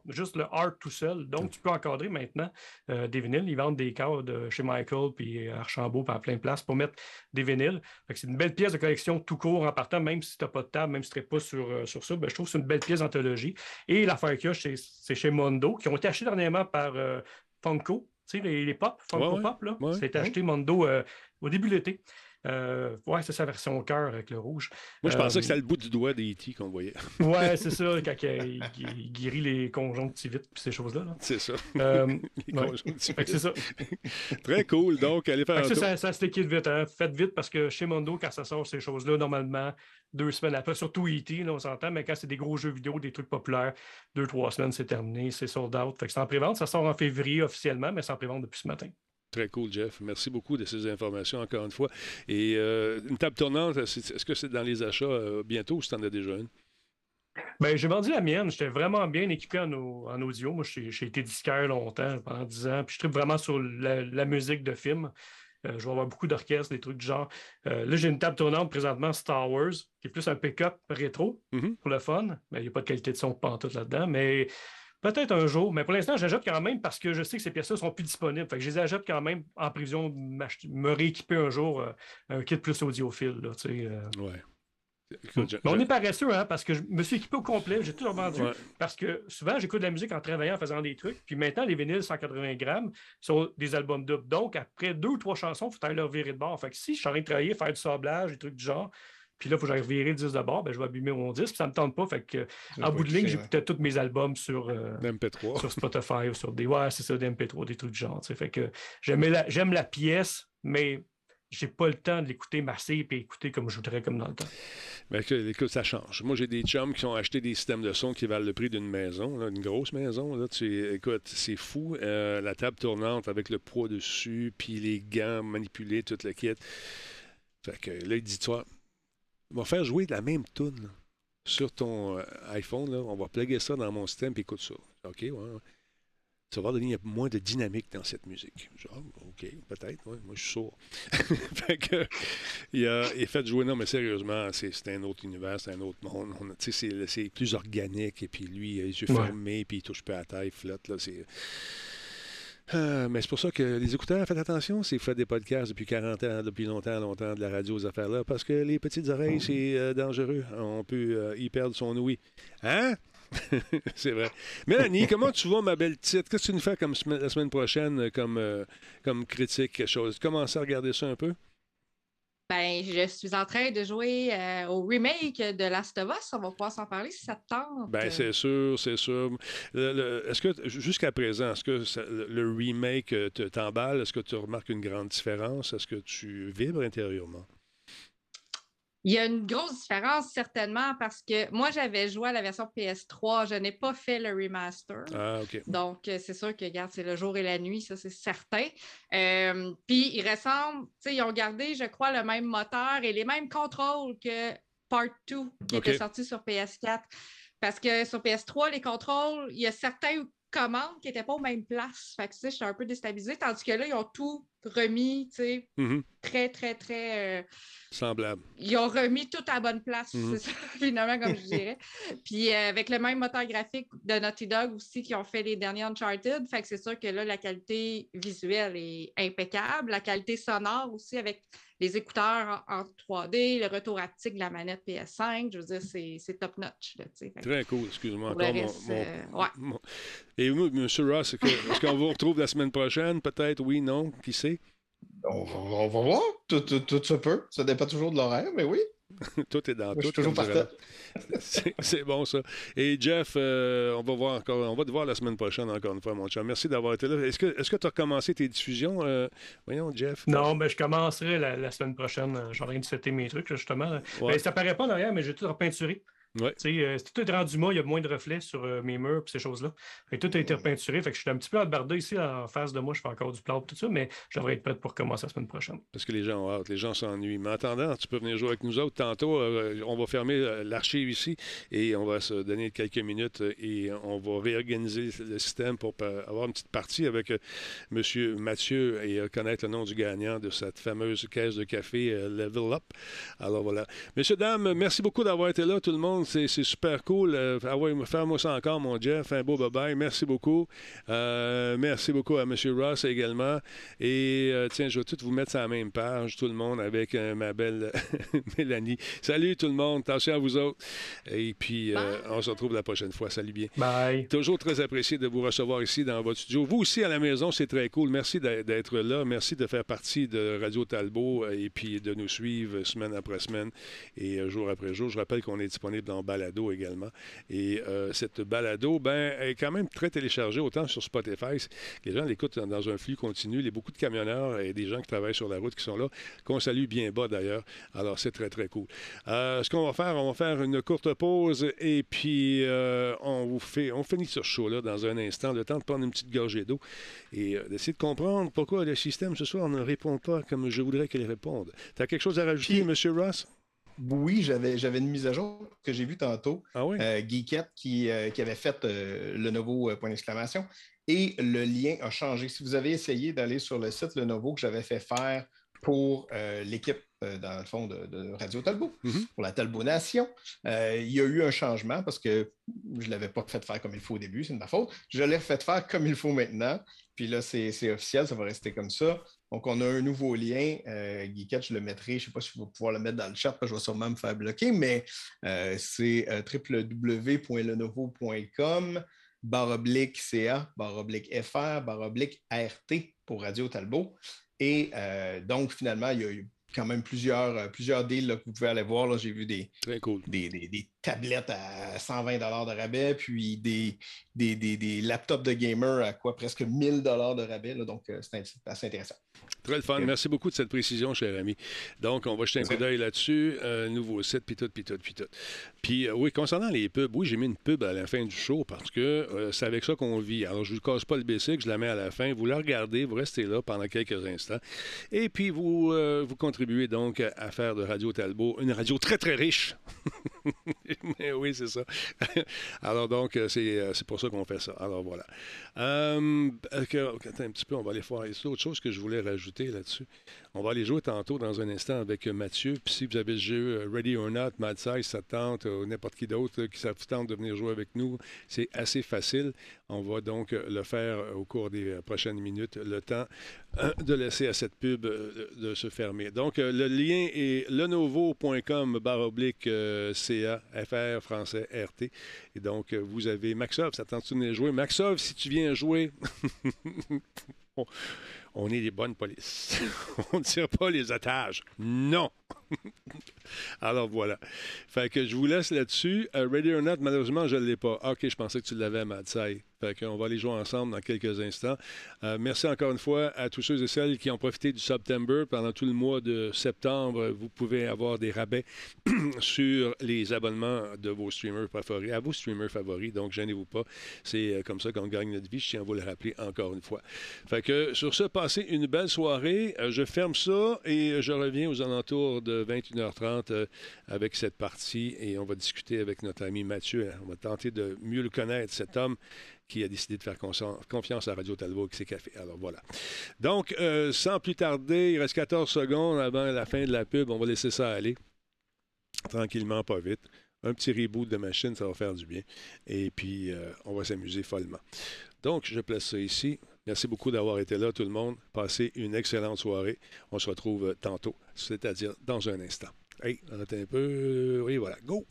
juste le art tout seul. Donc, tu peux encadrer maintenant euh, des vinyles. Ils vendent des cadres chez Michael, puis Archambault, puis à plein de places pour mettre des vinyles. C'est une belle pièce de collection tout court en partant, même si tu n'as pas de table, même si tu n'es pas sur, euh, sur ça. Ben, je trouve que c'est une belle pièce d'anthologie. Et l'affaire qu'il y a, c'est chez Mondo, qui ont été achetés dernièrement par euh, Funko. Tu sais, les, pop, Funko Pop, là. c'est acheté Mondo au début de l'été. Euh, ouais, c'est sa version cœur avec le rouge. Moi, je pensais que euh, c'était le bout du doigt d'E.T. qu'on voyait. *laughs* ouais, c'est ça, quand il, guérit les conjonctivites et ces choses-là. C'est ça. Euh, *laughs* c'est ça. Très cool. Donc, allez faire un tour. Ça, ça se vite. Hein. Faites vite parce que chez Mondo, quand ça sort ces choses-là, normalement, deux semaines après, surtout E.T., on s'entend, mais quand c'est des gros jeux vidéo, des trucs populaires, deux, trois semaines, c'est terminé, c'est sold out. Fait que c'est en prévente. Ça sort en février officiellement, mais c'est en prévente depuis ce matin. Très cool, Jeff. Merci beaucoup de ces informations, encore une fois. Et euh, une table tournante, est-ce que c'est dans les achats euh, bientôt ou si tu en as déjà une? Bien, j'ai vendu la mienne. J'étais vraiment bien équipé en, audio. Moi, j'ai été disquaire longtemps, pendant 10 ans. Puis je tripe vraiment sur la, musique de film. Euh, je vais avoir beaucoup d'orchestres, des trucs du genre. là, j'ai une table tournante présentement Star Wars, qui est plus un pick-up rétro mm-hmm. pour le fun. Il n'y a pas de qualité de son pantoute là-dedans, mais Peut-être un jour, mais pour l'instant, j'ajoute quand même parce que je sais que ces pièces-là sont plus disponibles. Fait que je les ajoute quand même en prison, me rééquiper un jour euh, un kit plus audiophile. Là, euh. ouais. mais on est paresseux, hein, parce que je me suis équipé au complet, j'ai tout vendu. Parce que souvent, j'écoute de la musique en travaillant, en faisant des trucs. Puis maintenant, les vinyles 180 grammes sont des albums doubles. Donc, après deux ou trois chansons, il faut aller leur virer de bord. Fait que si je suis en train de travailler, faire du sablage, des trucs du genre, puis là, il faut que j'aille virer le disque de bord, ben, je vais abîmer mon disque, puis ça ne me tente pas. Fait que, en bout de ligne, j'écoutais tous mes albums sur, euh, MP3. *laughs* sur Spotify ou sur des. Ouais, c'est ça, des MP3, des trucs du genre. Fait que j'aime la, pièce, mais j'ai pas le temps de l'écouter masser et écouter comme je voudrais, comme dans le temps. Bien, écoute, ça change. Moi, j'ai des chums qui ont acheté des systèmes de son qui valent le prix d'une maison, là, une grosse maison. Là, tu, écoute, c'est fou. Euh, la table tournante avec le poids dessus, puis les gants manipulés, toute la kit. Fait que là, il dit, toi, va faire jouer la même tune sur ton euh, iPhone. Là. On va plugger ça dans mon système et écoute ça. OK, ouais, Ça va donner moins de dynamique dans cette musique. Genre, OK, peut-être, moi je suis sourd. *laughs* fait que, il, a, fait jouer, non, mais sérieusement, c'est un autre univers, c'est un autre monde. C'est plus organique, et puis lui, il a les yeux fermés, puis il touche pas à la taille, flotte. Là, c'est euh, mais c'est pour ça que les écouteurs, faites attention si vous faites des podcasts depuis 40 ans, depuis longtemps, longtemps, de la radio, aux affaires-là, parce que les petites oreilles, c'est euh, dangereux. On peut euh, y perdre son ouïe. Hein? *laughs* c'est vrai. Mélanie, *laughs* comment tu vois ma belle titre? Qu'est-ce que tu nous fais comme la semaine prochaine comme, comme critique, quelque chose? Commence à regarder ça un peu? Ben, je suis en train de jouer euh, au remake de Last of Us. On va pouvoir s'en parler si ça te tente. Ben, c'est sûr, c'est sûr. est-ce que, jusqu'à présent, est-ce que le remake t'emballe? Est-ce que tu remarques une grande différence? Est-ce que tu vibres intérieurement? Il y a une grosse différence, certainement, parce que moi, j'avais joué à la version PS3. Je n'ai pas fait le remaster. Ah, OK. Donc, euh, c'est sûr que, regarde, c'est le jour et la nuit, ça, c'est certain. Euh, puis, ils ressemblent, tu sais, ils ont gardé, je crois, le même moteur et les mêmes contrôles que Part 2 qui était sorti sur PS4. Parce que sur PS3, les contrôles, il y a certains commandes qui n'étaient pas aux mêmes places. Fait que, tu sais, je suis un peu déstabilisée. Tandis que là, ils ont tout remis, tu sais, Mhm. très, très, très. euh, Semblable. ils ont remis tout à la bonne place, Mhm. c'est ça, *laughs* finalement, comme je dirais. Puis euh, avec le même moteur graphique de Naughty Dog aussi, qui ont fait les derniers Uncharted. Fait que c'est sûr que là, la qualité visuelle est impeccable. La qualité sonore aussi, avec les écouteurs en, en 3D, le retour haptique de la manette PS5. Je veux dire, c'est c'est top notch. Là, tu sais. Fait que Très cool, excuse-moi encore. mon- reste, mon- euh, ouais. mon- Et M. Ross, est-ce qu'on vous retrouve la semaine prochaine? Peut-être, oui, non, qui sait? On va, on va voir. Tout, tout, tout se peut. Ça dépend toujours de l'horaire, mais oui. *laughs* Tout est dans Moi, tout. je suis toujours. *laughs* C'est bon, ça. Et Jeff, euh, on va voir encore, on va te voir la semaine prochaine, encore une fois, mon chum. Merci d'avoir été là. Est-ce que est tu as recommencé tes diffusions? euh, voyons, Jeff? Non, mais je commencerai la, la semaine prochaine. Je suis en train de setter mes trucs, là, justement. Ouais. Ben, ça paraît pas en arrière, mais j'ai tout repeinturé. Ouais. Euh, c'est tout est rendu moi, il y a moins de reflets sur euh, mes murs et ces choses-là. Que tout a été repeinturé. Fait que je suis un petit peu embardé ici en face de moi. Je fais encore du plâtre, tout ça, mais je devrais être prêt pour commencer la semaine prochaine. Parce que les gens ont hâte, les gens s'ennuient. Mais en attendant, tu peux venir jouer avec nous autres. Tantôt, euh, on va fermer euh, l'archive ici et on va se donner quelques minutes euh, et on va réorganiser le système pour avoir une petite partie avec euh, M. Mathieu et euh, connaître le nom du gagnant de cette fameuse caisse de café euh, Level Up. Alors voilà. Messieurs, dames, merci beaucoup d'avoir été là, tout le monde. C'est c'est super cool. Euh, ah ouais, Faire-moi ça encore, mon Jeff. Un beau bye-bye. Merci beaucoup. Euh, merci beaucoup à M. Ross également. Et euh, tiens, je vais tout vous mettre sur la même page, tout le monde, avec euh, ma belle *laughs* Mélanie. Salut tout le monde. Attention à vous autres. Et puis, euh, on se retrouve la prochaine fois. Salut bien. Bye. Toujours très apprécié de vous recevoir ici dans votre studio. Vous aussi à la maison, c'est très cool. Merci d'être- là. Merci de faire partie de Radio Talbot et puis de nous suivre semaine après semaine et jour après jour. Je rappelle qu'on est disponible dans Balado également. Et euh, cette Balado, ben, est quand même très téléchargée, autant sur Spotify. Les gens l'écoutent dans- dans un flux continu. Il y a beaucoup de camionneurs et des gens qui travaillent sur la route qui sont là, qu'on salue bien bas d'ailleurs. Alors, c'est très, très cool. Euh, ce qu'on va faire, on va faire une courte pause et puis euh, on vous fait, on finit ce show-là dans un instant, le temps de prendre une petite gorgée d'eau et euh, d'essayer de comprendre pourquoi le système ce soir ne répond pas comme je voudrais qu'il réponde. Tu as quelque chose à rajouter, Puis- M. Ross? Oui, j'avais, j'avais une mise à jour que j'ai vue tantôt. Ah oui? euh, Geekette qui, euh, qui avait fait euh, le nouveau point d'exclamation. Et le lien a changé. Si vous avez essayé d'aller sur le site Lenovo que j'avais fait faire pour l'équipe, dans le fond, de, de Radio Talbot, Mhm. pour la Talbot Nation, il y a eu un changement parce que je ne l'avais pas fait faire comme il faut au début, c'est de ma faute. Je l'ai refait faire comme il faut maintenant. Puis là, c'est, c'est officiel, ça va rester comme ça. Donc, on a un nouveau lien. Euh, Geekette, je le mettrai. Je ne sais pas si je vais pouvoir le mettre dans le chat, parce que je vais sûrement me faire bloquer, mais euh, c'est euh, www.lenovo.com barre oblique CA, barre oblique FR, barre oblique RT pour Radio Talbot. Et euh, donc, finalement, il y a eu quand même plusieurs, euh, plusieurs deals là, que vous pouvez aller voir. J'ai vu des, Très cool. des, des- des tablettes à 120 de rabais, puis des, des, des- des laptops de gamer à quoi presque 1000 de rabais. là. donc, euh, c'est assez intéressant. Très le fun. Merci beaucoup de cette précision, cher ami. Donc, on va jeter un coup d'œil là-dessus. Euh, nouveau site, puis tout, puis tout, puis tout. Puis, euh, oui, concernant les pubs, oui, j'ai mis une pub à la fin du show parce que euh, c'est avec ça qu'on vit. Alors, je ne vous casse pas le basic, je la mets à la fin. Vous la regardez, vous restez là pendant quelques instants. Et puis, vous, euh, vous contribuez donc à faire de Radio Talbot une radio très, très riche. *laughs* *laughs* Mais oui, c'est ça. *laughs* Alors, donc, euh, c'est euh, c'est pour ça qu'on fait ça. Alors, voilà. Euh, un petit peu, on va aller voir. C'est autre chose que je voulais rajouter là-dessus? On va aller jouer tantôt dans un instant avec euh, Mathieu. Puis si vous avez le jeu euh, Ready or Not, Mad Size, ça te tente, ou n'importe qui d'autre qui tente de venir jouer avec nous, c'est assez facile. On va donc euh, le faire euh, au cours des euh, prochaines minutes, le temps euh, de laisser à cette pub euh, de se fermer. Donc, euh, le lien est lenovo.com barre oblique euh, CA, FR, français, RT. Et donc, euh, vous avez Maxov, ça tente de venir jouer. Maxov, si tu viens jouer, *laughs* on, est des bonnes polices. *laughs* on ne tire pas les otages. Non! *laughs* Alors voilà. Fait que je vous laisse là-dessus. Euh, Ready or Not, malheureusement, je ne l'ai pas. Ah, OK, je pensais que tu l'avais, Madsai. Fait qu'on va aller jouer ensemble dans quelques instants. Euh, merci encore une fois à tous ceux et celles qui ont profité du September pendant tout le mois de septembre. Vous pouvez avoir des rabais *clears throat* sur les abonnements de vos streamers favoris, à vos streamers favoris. Donc, gênez-vous pas. C'est euh, comme ça qu'on gagne notre vie. Je tiens à vous le rappeler encore une fois. Fait que sur ce, passez une belle soirée. Euh, je ferme ça et je reviens aux alentours de 21h30 avec cette partie et on va discuter avec notre ami Mathieu. On va tenter de mieux le connaître, cet homme qui a décidé de faire confiance à Radio Talbot ses cafés. Alors voilà. Donc, sans plus tarder, il reste 14 secondes avant la fin de la pub. On va laisser ça aller tranquillement, pas vite un petit reboot de machine, ça va faire du bien. Et puis, euh, on va s'amuser follement. Donc, je place ça ici. Merci beaucoup d'avoir été là, tout le monde. Passez une excellente soirée. On se retrouve tantôt, c'est-à-dire dans un instant. Hey, arrête un peu. Oui, voilà. Go!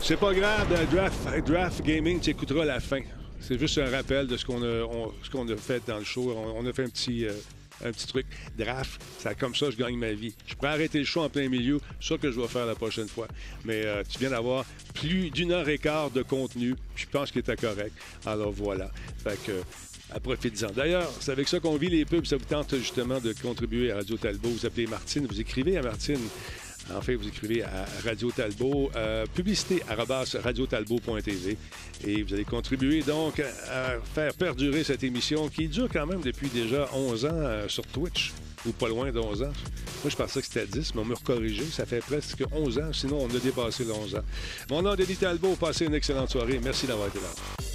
C'est pas grave, Draft, Draft Gaming, tu écouteras la fin. C'est juste un rappel de ce qu'on a, a, fait dans le show. On, a fait un petit. Euh, un petit truc. Draft, c'est comme ça je gagne ma vie. Je peux arrêter le show en plein milieu, c'est ça que je vais faire la prochaine fois. Mais euh, tu viens d'avoir plus d'une heure et quart de contenu. Je pense qu'il était correct. Alors voilà. Fait que à profite-en. D'ailleurs, c'est avec ça qu'on vit les pubs. Ça vous tente justement de contribuer à Radio Talbot. Vous appelez Martine, vous écrivez à Martine. En fait, vous écrivez à Radio Talbot, euh, publicité radiotalbot.tv et vous allez contribuer donc à faire perdurer cette émission qui dure quand même depuis déjà 11 ans euh, sur Twitch ou pas loin de 11 ans. Moi, je pensais que c'était 10, mais on m'a recorrigé. Ça fait presque 11 ans. Sinon, on a dépassé les 11 ans. Mon nom est Denis Talbot. Passez une excellente soirée. Merci d'avoir été là.